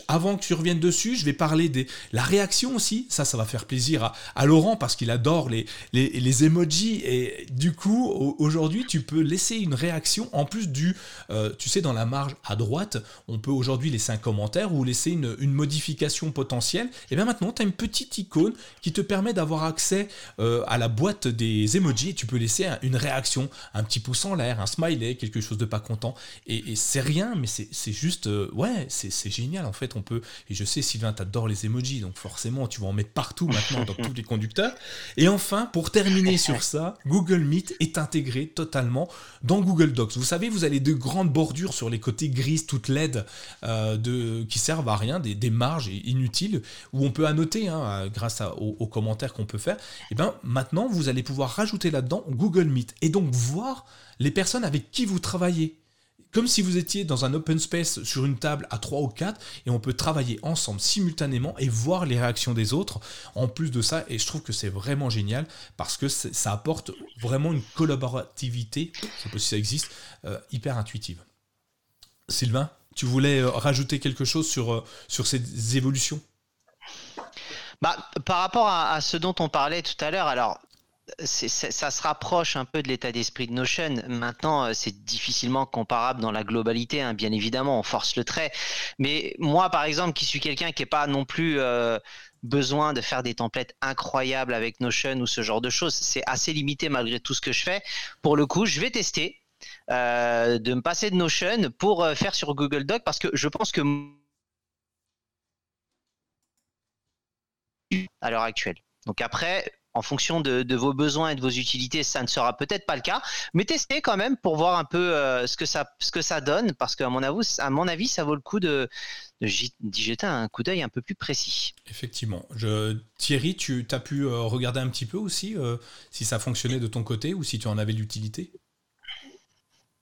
Avant que tu reviennes dessus, je vais parler de la réaction aussi, ça ça va faire plaisir à, Laurent parce qu'il adore les, les, emojis, et du coup aujourd'hui tu peux laisser une réaction en plus du, euh, tu sais dans la marge à droite, on peut aujourd'hui laisser un commentaire ou laisser une, une modification potentielle, et bien maintenant, tu as une petite icône qui te permet d'avoir accès euh, à la boîte des emojis. tu peux laisser une réaction, un petit pouce en l'air, un smiley, quelque chose de pas content. Et, c'est rien, mais c'est juste, euh, ouais, c'est génial en fait. On peut, et je sais, Sylvain, t'adores les emojis, donc forcément, tu vas en mettre partout maintenant dans tous les conducteurs. Et enfin, pour terminer sur ça, Google Meet est intégré totalement dans Google Docs. Vous savez, vous avez de grandes bordures sur les côtés grises, toutes laides, euh, de, qui servent à rien, des, des marges inutiles, où on peut annoter, hein, grâce aux, commentaires qu'on peut faire. Et bien maintenant, vous allez pouvoir rajouter là-dedans Google Meet et donc voir les personnes avec qui vous travaillez comme si vous étiez dans un open space sur une table à 3 ou 4 et on peut travailler ensemble simultanément et voir les réactions des autres en plus de ça et je trouve que c'est vraiment génial parce que ça apporte vraiment une collaborativité, je sais pas si ça existe, euh, hyper intuitive. Sylvain, tu voulais euh, rajouter quelque chose sur, euh, sur ces évolutions?
Bah, par rapport à, ce dont on parlait tout à l'heure, alors ça se rapproche un peu de l'état d'esprit de Notion. Maintenant, euh, c'est difficilement comparable dans la globalité, hein. bien évidemment, on force le trait. Mais moi, par exemple, qui suis quelqu'un qui n'est pas non plus euh, besoin de faire des templates incroyables avec Notion ou ce genre de choses, c'est assez limité malgré tout ce que je fais. Pour le coup, je vais tester euh, de me passer de Notion pour faire sur Google Doc parce que je pense que à l'heure actuelle. Donc après, en fonction de, vos besoins et de vos utilités, ça ne sera peut-être pas le cas, mais testez quand même pour voir un peu euh, ce, que ça, donne, parce qu'à mon, avis, mon avis, ça vaut le coup de, d'y jeter un coup d'œil un peu plus précis.
Effectivement. Thierry, tu as pu euh, regarder un petit peu aussi euh, si ça fonctionnait de ton côté ou si tu en avais l'utilité?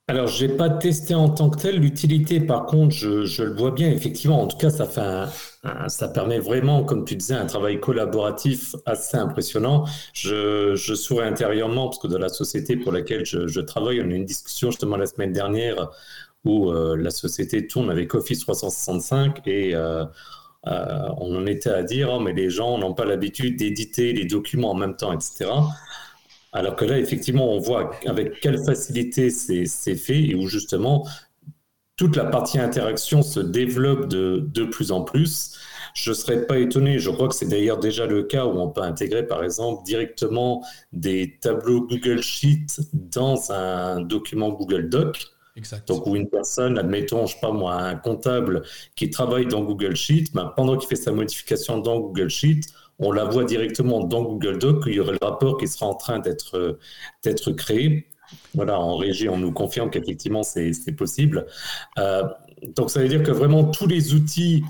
Alors, je n'ai pas testé en tant que tel l'utilité. Par contre, je, le vois bien, effectivement. En tout cas, ça, fait ça permet vraiment, comme tu disais, un travail collaboratif assez impressionnant. Je, je souris intérieurement parce que dans la société pour laquelle je, travaille, on a eu une discussion justement la semaine dernière où euh, la société tourne avec Office 365 et euh, euh, on en était à dire, oh, mais les gens n'ont pas l'habitude d'éditer les documents en même temps, etc. Alors que là, effectivement, on voit avec quelle facilité c'est fait et où justement toute la partie interaction se développe de, de plus en plus. Je ne serais pas étonné, je crois que c'est d'ailleurs déjà le cas où on peut intégrer par exemple directement des tableaux Google Sheet dans un document Google Doc. Exact. Donc, où une personne, admettons, je sais pas moi, un comptable qui travaille dans Google Sheet, ben, pendant qu'il fait sa modification dans Google Sheet, on la voit directement dans Google Doc, il y aurait le rapport qui sera en train d'être créé. Voilà, en régie, on nous confirme qu'effectivement, c'est possible. Euh, donc, ça veut dire que vraiment tous les outils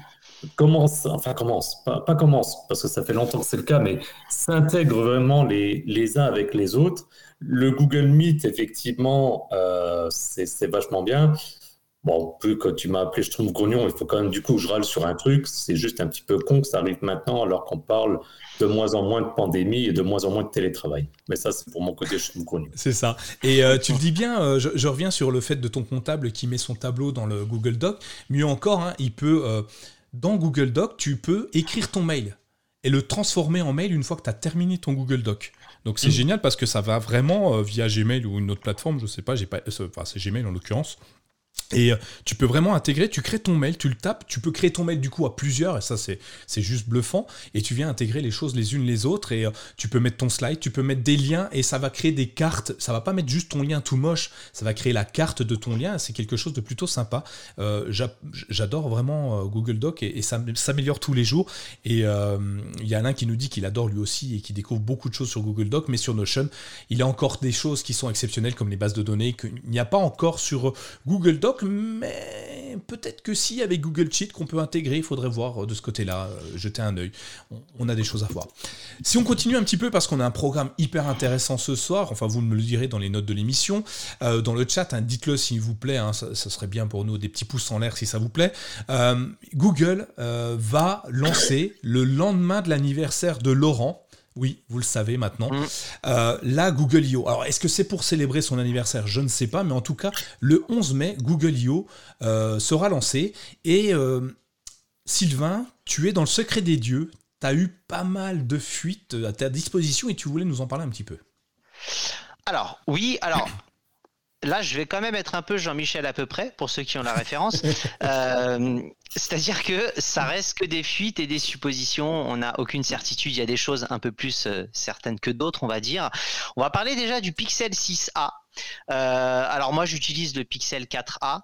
commencent, enfin commencent, pas, commencent, parce que ça fait longtemps que c'est le cas, mais s'intègrent vraiment les, les uns avec les autres. Le Google Meet, effectivement, euh, c'est vachement bien. Bon, plus que tu m'as appelé je trouve grognon, il faut quand même du coup que je râle sur un truc. C'est juste un petit peu con que ça arrive maintenant alors qu'on parle de moins en moins de pandémie et de moins en moins de télétravail. Mais ça, c'est pour mon côté je trouve grognon.
C'est ça. Et euh, tu le dis bien, euh, je, reviens sur le fait de ton comptable qui met son tableau dans le Google Doc. Mieux encore, hein, il peut, euh, dans Google Doc, tu peux écrire ton mail et le transformer en mail une fois que tu as terminé ton Google Doc. Donc c'est mmh. génial parce que ça va vraiment via Gmail ou une autre plateforme, je sais pas, j'ai pas, enfin c'est Gmail en l'occurrence et euh, tu peux vraiment intégrer, tu crées ton mail, tu le tapes, tu peux créer ton mail du coup à plusieurs, et ça c'est, juste bluffant, et tu viens intégrer les choses les unes les autres, et euh, tu peux mettre ton slide, tu peux mettre des liens, et ça va créer des cartes, ça va pas mettre juste ton lien tout moche, ça va créer la carte de ton lien, c'est quelque chose de plutôt sympa. Euh, j'adore vraiment Google Doc, et, ça s'améliore tous les jours, et il y a un qui nous dit qu'il adore lui aussi, et qui découvre beaucoup de choses sur Google Doc, mais sur Notion, il a encore des choses qui sont exceptionnelles, comme les bases de données, qu'il n'y a pas encore sur Google Doc, mais peut-être que si avec Google Sheet qu'on peut intégrer, il faudrait voir de ce côté-là, euh, jeter un œil. On, a des choses à voir. Si on continue un petit peu parce qu'on a un programme hyper intéressant ce soir, enfin vous me le direz dans les notes de l'émission, euh, dans le chat, hein, dites-le s'il vous plaît, hein, ça, serait bien pour nous des petits pouces en l'air si ça vous plaît. Euh, Google va lancer le lendemain de l'anniversaire de Laurent, oui, vous le savez maintenant. Mm. Euh, la Google I.O. Alors, est-ce que c'est pour célébrer son anniversaire? Je ne sais pas, mais en tout cas, le 11 mai, Google I.O. Euh, sera lancé. Et euh, Sylvain, tu es dans le secret des dieux. Tu as eu pas mal de fuites à ta disposition et tu voulais nous en parler un petit peu.
Alors, oui, alors. Là, je vais quand même être un peu Jean-Michel à peu près, pour ceux qui ont la référence. Euh, c'est-à-dire que ça reste que des fuites et des suppositions. On n'a aucune certitude. Il y a des choses un peu plus euh, certaines que d'autres, on va dire. On va parler déjà du Pixel 6a. alors moi, j'utilise le Pixel 4a,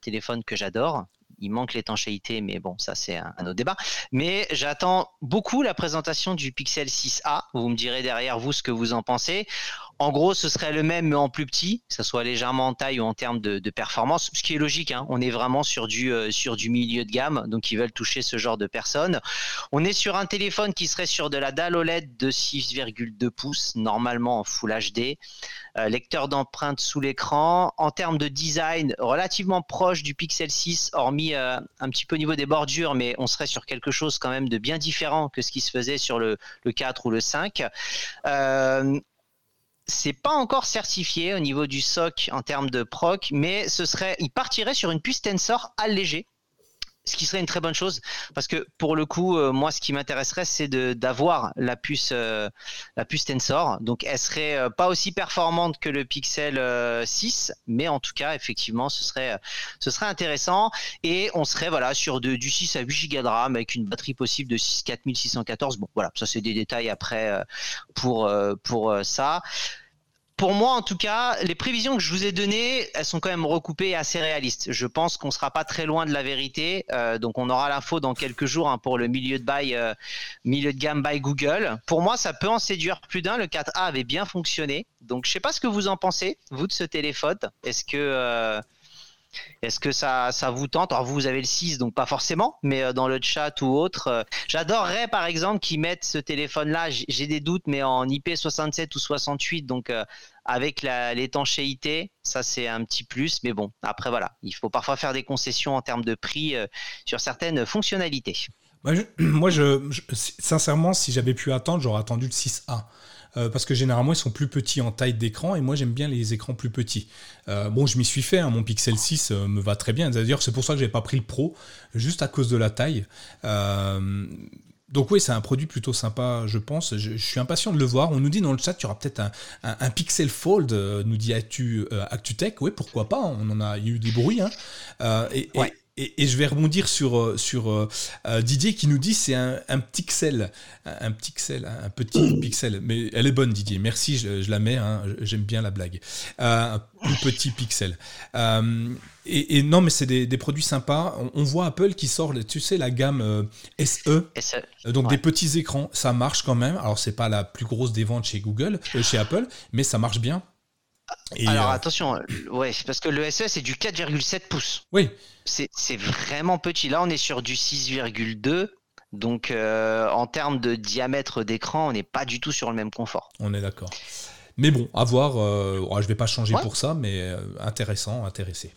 téléphone que j'adore il manque l'étanchéité, mais bon, ça c'est un, autre débat. Mais j'attends beaucoup la présentation du Pixel 6a. Vous me direz derrière vous ce que vous en pensez. En gros, ce serait le même mais en plus petit, que ce soit légèrement en taille ou en termes de, performance, ce qui est logique. Hein. On est vraiment sur du euh, sur du milieu de gamme, donc ils veulent toucher ce genre de personnes. On est sur un téléphone qui serait sur de la dalle OLED de 6,2 pouces, normalement en Full HD, euh, lecteur d'empreintes sous l'écran. En termes de design, relativement proche du Pixel 6, hormis euh, un petit peu au niveau des bordures, mais on serait sur quelque chose quand même de bien différent que ce qui se faisait sur le 4 ou le 5 c'est pas encore certifié au niveau du SOC en termes de proc, mais ce serait, il partirait sur une puce Tensor allégée ce qui serait une très bonne chose. Parce que pour le coup euh, moi ce qui m'intéresserait c'est d'avoir la puce euh, la puce Tensor. Donc elle serait euh, pas aussi performante que le Pixel 6 mais en tout cas effectivement ce serait ce serait intéressant. Et on serait voilà sur de, du 6 à 8 Go de RAM avec une batterie possible de 6 4614 bon voilà ça c'est des détails après pour pour ça pour moi, en tout cas, les prévisions que je vous ai données, elles sont quand même recoupées et assez réalistes. Je pense qu'on sera pas très loin de la vérité. Euh, donc, on aura l'info dans quelques jours hein, pour le milieu de bail, euh, milieu de gamme by Google. Pour moi, ça peut en séduire plus d'un. Le 4A avait bien fonctionné. Donc, je sais pas ce que vous en pensez, vous, de ce téléphone. Est-ce que euh, est-ce que ça, ça vous tente? Alors vous, vous avez le 6, donc pas forcément, mais euh, dans le chat ou autre. Euh, j'adorerais par exemple qu'ils mettent ce téléphone-là, j'ai des doutes, mais en IP67 ou 68, donc euh, avec l'étanchéité, ça c'est un petit plus, mais bon, après voilà, il faut parfois faire des concessions en termes de prix sur certaines fonctionnalités.
Moi, je, sincèrement, si j'avais pu attendre, j'aurais attendu le 6A. Euh, parce que généralement ils sont plus petits en taille d'écran et moi j'aime bien les écrans plus petits. Euh, bon, je m'y suis fait, hein, mon Pixel 6 euh, me va très bien. D'ailleurs, c'est pour ça que j'ai pas pris le Pro, juste à cause de la taille. donc oui, c'est un produit plutôt sympa, je pense. Je, suis impatient de le voir. On nous dit dans le chat, tu auras peut-être un, Pixel Fold, nous dit Actu, ActuTech. Oui, pourquoi pas On en a, eu des bruits. Hein. et, je vais rebondir sur, euh, sur euh, euh, Didier qui nous dit c'est un, un pixel, un, pixel, un petit pixel. Mais elle est bonne Didier, merci, je, la mets, hein, j'aime bien la blague. un petit pixel. et, non, mais c'est des, des, produits sympas. On, voit Apple qui sort, tu sais, la gamme SE, SE. donc des petits écrans, ça marche quand même. Alors c'est pas la plus grosse des ventes chez Google, chez Apple, mais ça marche bien.
Alors attention, ouais, parce que le SE c'est du 4,7 pouces.
Oui
c'est vraiment petit. Là, on est sur du 6,2. Donc, euh, en termes de diamètre d'écran, on n'est pas du tout sur le même confort.
On est d'accord. Mais bon, à voir. Euh, je ne vais pas changer pour ça, mais euh, intéressant, intéressé.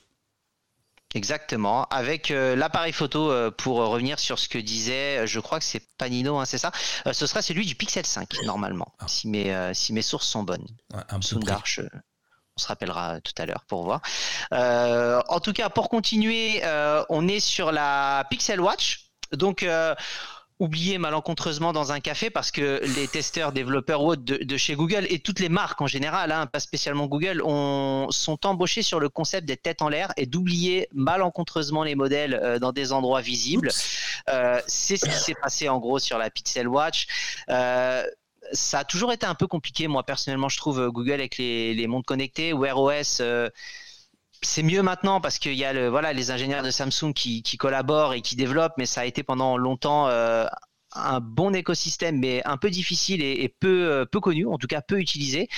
Exactement, avec l'appareil photo pour revenir sur ce que disait, je crois que c'est Panino, hein, c'est ça? ce sera celui du Pixel 5 normalement, ah. si mes si mes sources sont bonnes.
Un,
on se rappellera tout à l'heure pour voir. Euh, en tout cas, pour continuer, euh, on est sur la Pixel Watch. Donc, euh, oubliez malencontreusement dans un café parce que les testeurs, développeurs ou autres de, chez Google et toutes les marques en général, hein, pas spécialement Google, sont embauchés sur le concept des têtes en l'air et d'oublier malencontreusement les modèles dans des endroits visibles. c'est ce qui s'est passé en gros sur la Pixel Watch ça a toujours été un peu compliqué, moi personnellement, je trouve euh, Google avec les, les montres connectées, Wear OS. Euh, c'est mieux maintenant parce qu'il y a les ingénieurs de Samsung qui, collaborent et qui développent, mais ça a été pendant longtemps euh, un bon écosystème, mais un peu difficile et, peu connu, en tout cas peu utilisé.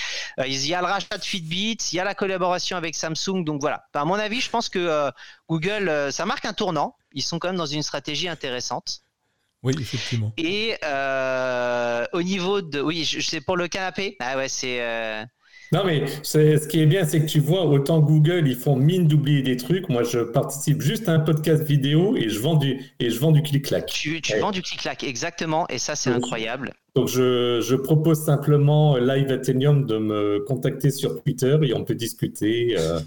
il y a le rachat de Fitbit, il y a la collaboration avec Samsung, donc voilà. À mon avis, je pense que Google, ça marque un tournant. Ils sont quand même dans une stratégie intéressante.
Oui, effectivement.
Et euh, au niveau de. Oui, c'est pour le canapé? Ah ouais, c'est. Euh,
non, mais ce qui est bien, c'est que tu vois, autant Google, ils font mine d'oublier des trucs. Moi, je participe juste à un podcast vidéo et je vends du, et je vends du clic-clac.
Tu, tu vends du clic-clac, exactement. Et ça, c'est incroyable.
Donc, je, je, propose simplement Live Athenium de me contacter sur Twitter et on peut discuter. Euh,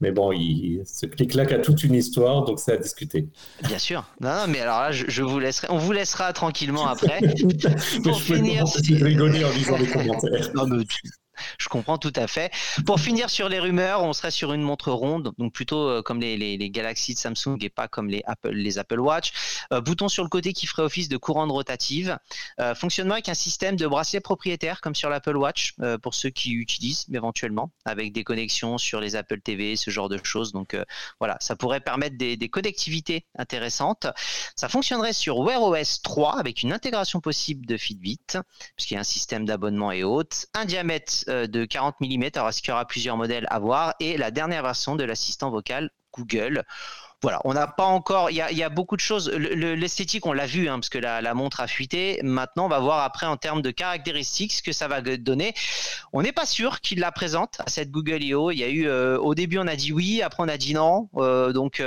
mais bon, il, ce clic-clac a toute une histoire, donc c'est à discuter.
Bien sûr. Non, non mais alors là, je, vous laisserai, on vous laissera tranquillement après.
pour finir, je rigoler en lisant les commentaires.
Non, mais je comprends tout à fait. Pour finir sur les rumeurs, on serait sur une montre ronde, donc plutôt euh, comme les, les, de Samsung et pas comme les Apple, les Apple Watch. Euh, bouton sur le côté qui ferait office de courante rotative. Euh, fonctionnement avec un système de bracelet propriétaire comme sur l'Apple Watch pour ceux qui utilisent éventuellement, avec des connexions sur les Apple TV, ce genre de choses. Donc voilà, ça pourrait permettre des, des connectivités intéressantes. Ça fonctionnerait sur Wear OS 3 avec une intégration possible de Fitbit, puisqu'il y a un système d'abonnement et autres, un diamètre de 40 mm, alors est-ce qu'il y aura plusieurs modèles à voir, et la dernière version de l'assistant vocal Google. Voilà, on n'a pas encore. Il y, a, beaucoup de choses. L'esthétique, on l'a vu, hein, parce que la, montre a fuité. Maintenant, on va voir après en termes de caractéristiques ce que ça va donner. On n'est pas sûr qu'il la présente à cette Google I.O. Il y a eu, euh, au début, on a dit oui, après on a dit non. Euh, donc,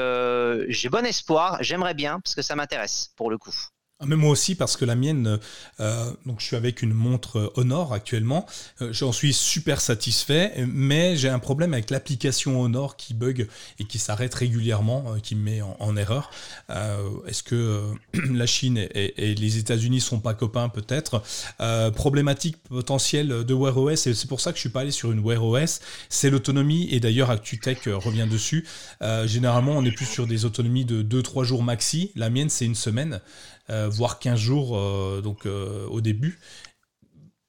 j'ai bon espoir. J'aimerais bien, parce que ça m'intéresse pour le coup.
Ah, mais moi aussi, parce que la mienne, euh, donc je suis avec une montre Honor actuellement, euh, j'en suis super satisfait, mais j'ai un problème avec l'application Honor qui bug et qui s'arrête régulièrement, euh, qui me met en, erreur. Est-ce que la Chine et, les États-Unis sont pas copains peut-être? Problématique potentielle de Wear OS, et c'est pour ça que je suis pas allé sur une Wear OS, c'est l'autonomie, et d'ailleurs ActuTech revient dessus. généralement, on est plus sur des autonomies de 2-3 jours maxi, la mienne c'est une semaine. Euh, voire 15 jours euh, donc, euh, au début.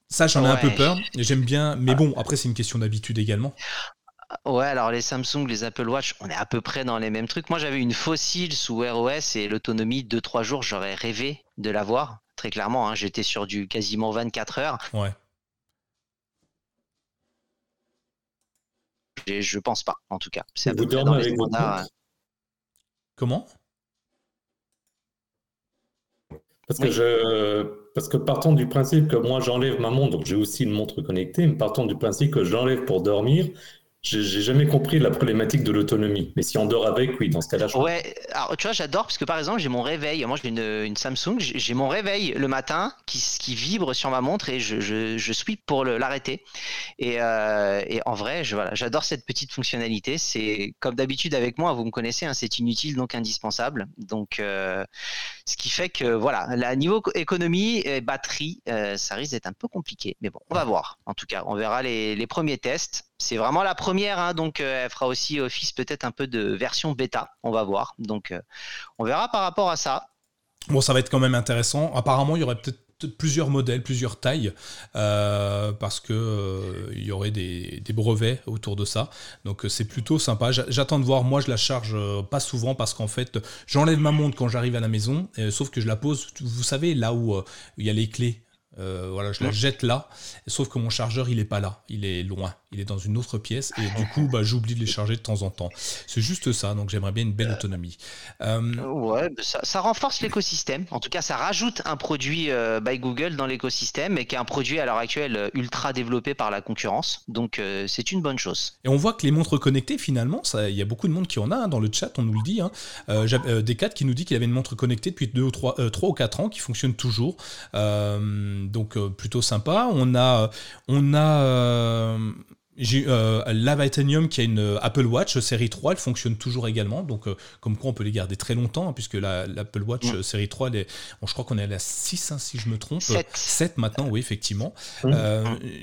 Ça, j'en ai un peu peur. J'aime bien, mais bon, après, c'est une question d'habitude également.
Ouais, alors les Samsung, les Apple Watch, on est à peu près dans les mêmes trucs. Moi, j'avais une fossile sous Wear OS et l'autonomie, 2-3 jours, j'aurais rêvé de l'avoir. Très clairement, hein. j'étais sur du quasiment 24 heures.
Ouais.
Je pense pas, en tout cas.
C'est dormez avec
Comment?
Parce que je, parce que partant du principe que moi j'enlève ma montre, donc j'ai aussi une montre connectée, mais partant du principe que j'enlève pour dormir, j'ai jamais compris la problématique de l'autonomie. Mais si on dort avec, oui, dans ce cas-là, je
Ouais, alors tu vois, j'adore parce que par exemple, j'ai mon réveil. Moi, j'ai une, une, Samsung, j'ai mon réveil le matin qui, qui vibre sur ma montre et je, je, je sweep pour l'arrêter. Et, euh, et, en vrai, je, voilà, j'adore cette petite fonctionnalité. C'est comme d'habitude avec moi, vous me connaissez, hein, c'est inutile donc indispensable. Donc, euh, ce qui fait que voilà, la niveau économie et batterie, euh, ça risque d'être un peu compliqué. Mais bon, on va voir. En tout cas, on verra les, premiers tests c'est vraiment la première, hein, donc euh, elle fera aussi office peut-être un peu de version bêta, on va voir. Donc euh, on verra par rapport à ça.
Bon, ça va être quand même intéressant. Apparemment, il y aurait peut-être plusieurs modèles, plusieurs tailles, euh, parce que il y aurait des, brevets autour de ça. Donc c'est plutôt sympa. J'attends de voir. Moi, je la charge pas souvent parce qu'en fait, j'enlève ma montre quand j'arrive à la maison, sauf que je la pose. Vous savez là où il y a les clés. voilà, je la jette là, sauf que mon chargeur il est pas là, il est loin il est dans une autre pièce et du coup bah, j'oublie de les charger de temps en temps. C'est juste ça, donc j'aimerais bien une belle autonomie.
Euh, ouais, ça, renforce l'écosystème. En tout cas, ça rajoute un produit euh, by Google dans l'écosystème et qui est un produit à l'heure actuelle euh, ultra développé par la concurrence. Donc c'est une bonne chose.
Et on voit que les montres connectées, finalement, il y a beaucoup de monde qui en a hein, dans le chat, on nous le dit. Hein. Qui nous dit qu'il avait une montre connectée depuis 2 ou 3, 3 ou 4 ans qui fonctionne toujours. donc plutôt sympa. On a, on a j'ai euh, la Vitanium qui a une euh, Apple Watch série 3, elle fonctionne toujours également, donc euh, comme quoi on peut les garder très longtemps, hein, puisque l'Apple Watch mm. série 3, je crois qu'on est à la 6, hein, si je me trompe.
7.
7 maintenant, oui, effectivement. Mm.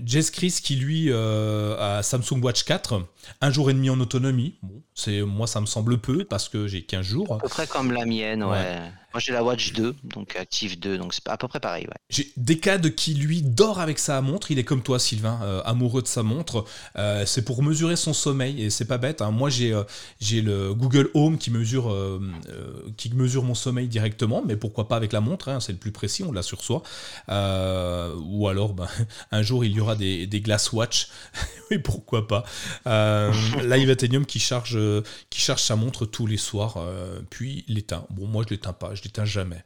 Jess Chris qui lui a Samsung Watch 4, un jour et demi en autonomie. Bon, moi ça me semble peu parce que j'ai 15 jours. À
peu près comme la mienne, ouais. Moi j'ai la Watch 2, donc Active 2, donc c'est à peu près pareil. Ouais.
J'ai Decade qui lui dort avec sa montre, il est comme toi Sylvain, euh, amoureux de sa montre. Euh, c'est pour mesurer son sommeil et c'est pas bête. Hein. Moi j'ai euh, j'ai le Google Home qui mesure qui mesure mon sommeil directement, mais pourquoi pas avec la montre hein, C'est le plus précis, on l'a sur soi. ou alors ben, un jour il y aura des, des Glass Watch, oui pourquoi pas. Live Athenium qui charge qui charge sa montre tous les soirs, puis l'éteint. Bon moi je l'éteins pas, je jamais.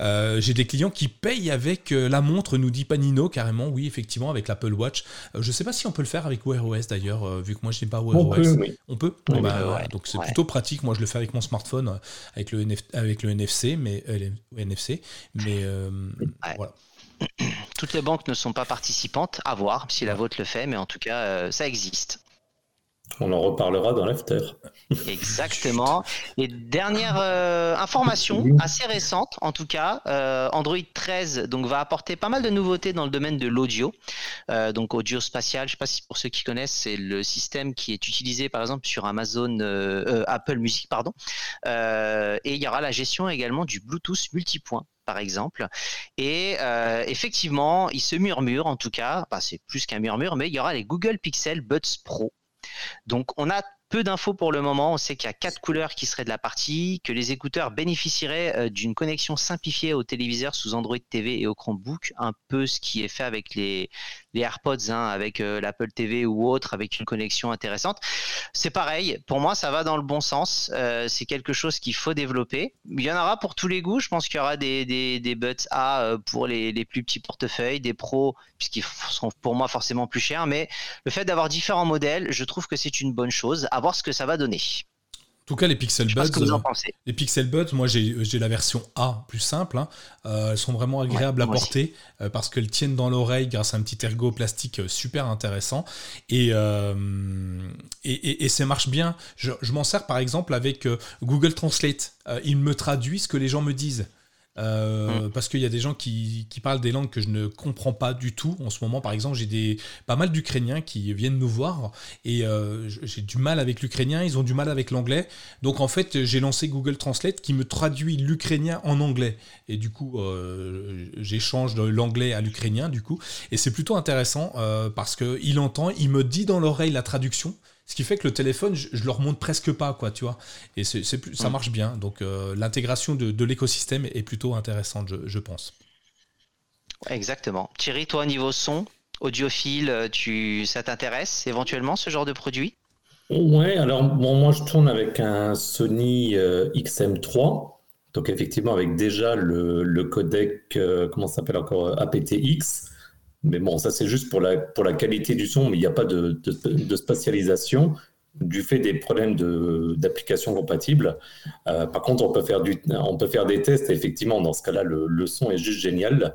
Euh, j'ai des clients qui payent avec euh, la montre, nous dit Panino carrément, oui, effectivement, avec l'Apple Watch. Euh, je ne sais pas si on peut le faire avec Wear OS d'ailleurs, vu que moi je n'ai pas Wear
on
OS.
Peut,
On peut bah, Donc c'est plutôt pratique. Moi je le fais avec mon smartphone, avec le, avec le NFC, mais, NFC, mais voilà.
Toutes les banques ne sont pas participantes, à voir si la vôtre le fait, mais en tout cas, ça existe.
On en reparlera dans l'after.
Exactement. Et dernière euh, information assez récente, en tout cas, euh, Android 13 donc va apporter pas mal de nouveautés dans le domaine de l'audio, euh, donc audio spatial. Je ne sais pas si pour ceux qui connaissent, c'est le système qui est utilisé par exemple sur Amazon, Apple Music, pardon. et il y aura la gestion également du Bluetooth multipoint par exemple. Et effectivement, il se murmure, en tout cas, c'est plus qu'un murmure, mais il y aura les Google Pixel Buds Pro. Donc on a peu d'infos pour le moment. On sait qu'il y a quatre couleurs qui seraient de la partie, que les écouteurs bénéficieraient euh, d'une connexion simplifiée au téléviseur sous Android TV et au Chromebook, un peu ce qui est fait avec les, les AirPods, hein, avec euh, l'Apple TV ou autre, avec une connexion intéressante. C'est pareil, pour moi, ça va dans le bon sens. Euh, c'est quelque chose qu'il faut développer. Il y en aura pour tous les goûts. Je pense qu'il y aura des, des, des A euh, pour les, les, plus petits portefeuilles, des pros, puisqu'ils seront pour moi forcément plus chers. Mais le fait d'avoir différents modèles, je trouve que c'est une bonne chose. À voir ce que ça va donner
tout cas, les Pixel Buds,
euh,
les Pixel Buds, moi j'ai la version A plus simple. Hein. Euh, elles sont vraiment agréables à porter euh, parce qu'elles tiennent dans l'oreille grâce à un petit ergot plastique super intéressant et, et, et, ça marche bien. Je, je m'en sers par exemple avec Google Translate. il me traduit ce que les gens me disent. Euh, mm. Parce qu'il y a des gens qui, parlent des langues que je ne comprends pas du tout. En ce moment, par exemple, j'ai des pas mal d'Ukrainiens qui viennent nous voir et euh, j'ai du mal avec l'ukrainien, ils ont du mal avec l'anglais. Donc en fait, j'ai lancé Google Translate qui me traduit l'ukrainien en anglais. Et du coup, euh, j'échange de l'anglais à l'ukrainien, du coup. Et c'est plutôt intéressant parce qu'il entend, il me dit dans l'oreille la traduction. Ce qui fait que le téléphone, je, le remonte presque pas, quoi, tu vois. Et c'est, ça mm. marche bien. Donc euh, l'intégration de, l'écosystème est plutôt intéressante, je, pense.
Exactement. Thierry, toi, niveau son, audiophile, tu, ça t'intéresse éventuellement ce genre de produit?
Ouais, alors moi je tourne avec un Sony euh, XM3, donc effectivement avec déjà le, codec, euh, comment ça s'appelle encore, aptX. Mais bon, ça c'est juste pour la, pour la qualité du son, mais il n'y a pas de, de, spatialisation du fait des problèmes d'application compatibles. Euh, par contre, on peut, faire du, on peut faire des tests et effectivement, dans ce cas-là, le, le, son est juste génial.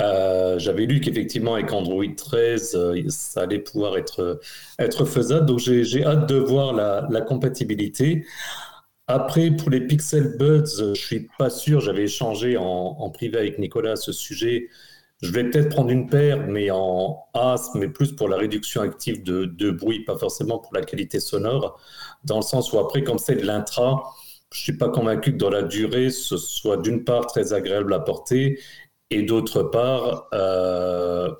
Euh, j'avais lu qu'effectivement, avec Android 13, euh, ça allait pouvoir être, être faisable. Donc, j'ai hâte de voir la, la, compatibilité. Après, pour les Pixel Buds, je suis pas sûr. J'avais échangé en, privé avec Nicolas à ce sujet. Je vais peut-être prendre une paire, mais en as, mais plus pour la réduction active de, bruit, pas forcément pour la qualité sonore, dans le sens où après, comme c'est de l'intra, je ne suis pas convaincu que dans la durée, ce soit d'une part très agréable à porter, et d'autre part, euh,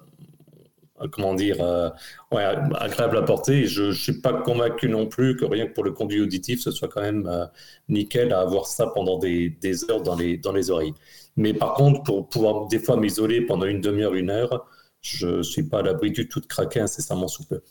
comment dire, euh, agréable à porter. Je ne suis pas convaincu non plus que rien que pour le conduit auditif, ce soit quand même euh, nickel à avoir ça pendant des, heures dans les oreilles. Mais par contre, pour pouvoir des fois m'isoler pendant une demi-heure, une heure, je ne suis pas à l'abri du tout de craquer incessamment sous peu.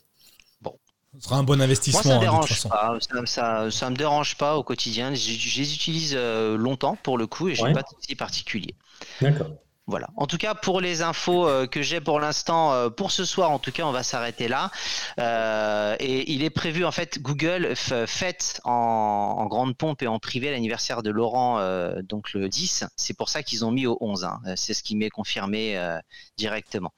Bon. Ce sera un bon investissement.
Moi, ça ne hein, Ça, ça, me dérange pas au quotidien. Je, je les utilise euh, longtemps pour le coup et je n'ai pas de souci particulier.
D'accord.
Voilà. En tout cas, pour les infos euh, que j'ai pour l'instant, euh, pour ce soir, en tout cas, on va s'arrêter là. Euh, et il est prévu, en fait, Google fête en, grande pompe et en privé l'anniversaire de Laurent, donc le 10. C'est pour ça qu'ils ont mis au 11. Hein. C'est ce qui m'est confirmé directement.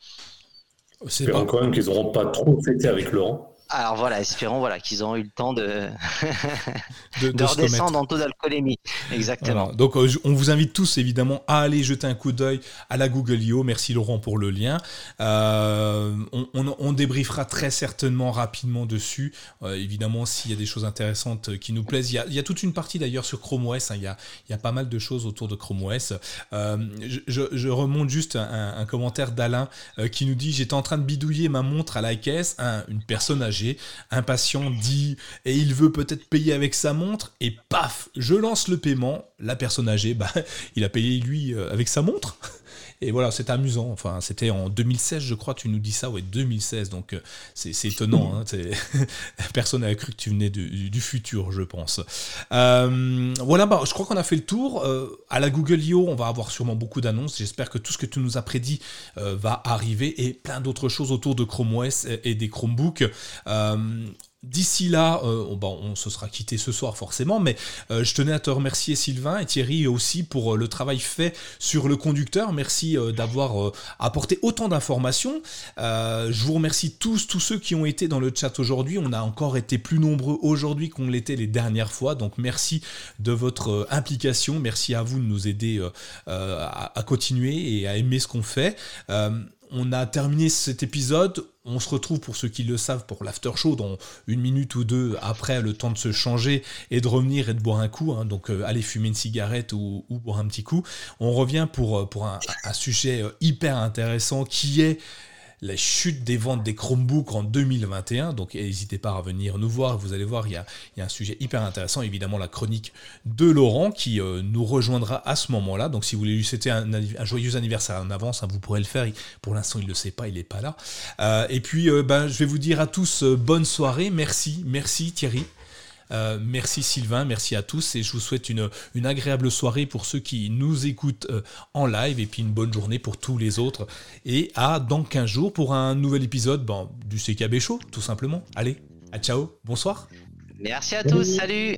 C'est quand même qu'ils n'auront pas trop fêté avec Laurent.
Alors voilà, espérons voilà, qu'ils ont eu le temps de, de, redescendre en taux d'alcoolémie. Exactement.
Donc euh, on vous invite tous évidemment à aller jeter un coup d'œil à la Google I.O. Merci Laurent pour le lien. Euh, on, débriefera très certainement rapidement dessus. Euh, évidemment, s'il y a des choses intéressantes qui nous plaisent. Il y a, toute une partie d'ailleurs sur Chrome OS. Hein. il, y a, il, y a, pas mal de choses autour de Chrome OS. Je, remonte juste un, commentaire d'Alain qui nous dit J'étais en train de bidouiller ma montre à la caisse. une personne âgée impatient, dit et il veut peut-être payer avec sa montre et paf, je lance le paiement. La personne âgée, bah, il a payé lui euh, avec sa montre. Et voilà, c'est amusant. Enfin, c'était en 2016, je crois, tu nous dis ça, ouais, 2016. Donc, euh, c'est étonnant. Hein, personne n'avait cru que tu venais du, futur, je pense. Euh, voilà, bah, je crois qu'on a fait le tour. Euh, à la Google I.O., on va avoir sûrement beaucoup d'annonces. J'espère que tout ce que tu nous as prédit va arriver et plein d'autres choses autour de Chrome OS et des Chromebooks D'ici là, euh, on se sera quitté ce soir forcément, mais euh, je tenais à te remercier Sylvain et Thierry aussi pour euh, le travail fait sur le conducteur. Merci d'avoir apporté autant d'informations. je vous remercie tous, tous ceux qui ont été dans le chat aujourd'hui. On a encore été plus nombreux aujourd'hui qu'on l'était les dernières fois, donc merci de votre implication. Merci à vous de nous aider à, continuer et à aimer ce qu'on fait on a terminé cet épisode. On se retrouve, pour ceux qui le savent, pour l'after show dans une minute ou deux après, le temps de se changer et de revenir et de boire un coup. Hein. donc, euh, aller fumer une cigarette ou, boire un petit coup. On revient pour, euh, un, sujet euh, hyper intéressant qui est la chute des ventes des Chromebooks en 2021. Donc n'hésitez pas à venir nous voir. Vous allez voir, il y a, un sujet hyper intéressant. Évidemment, la chronique de Laurent qui euh, nous rejoindra à ce moment-là. Donc si vous voulez lui souhaiter un, joyeux anniversaire en avance, hein, vous pourrez le faire. Pour l'instant, il ne le sait pas, il n'est pas là. Euh, et puis, euh, ben, je vais vous dire à tous bonne soirée. Merci, merci Thierry. Euh, merci Sylvain, merci à tous et je vous souhaite une, une agréable soirée pour ceux qui nous écoutent euh, en live et puis une bonne journée pour tous les autres. Et à dans 15 jours pour un nouvel épisode bon, du CKB Show, tout simplement. Allez, à ciao, bonsoir.
Merci à tous, salut.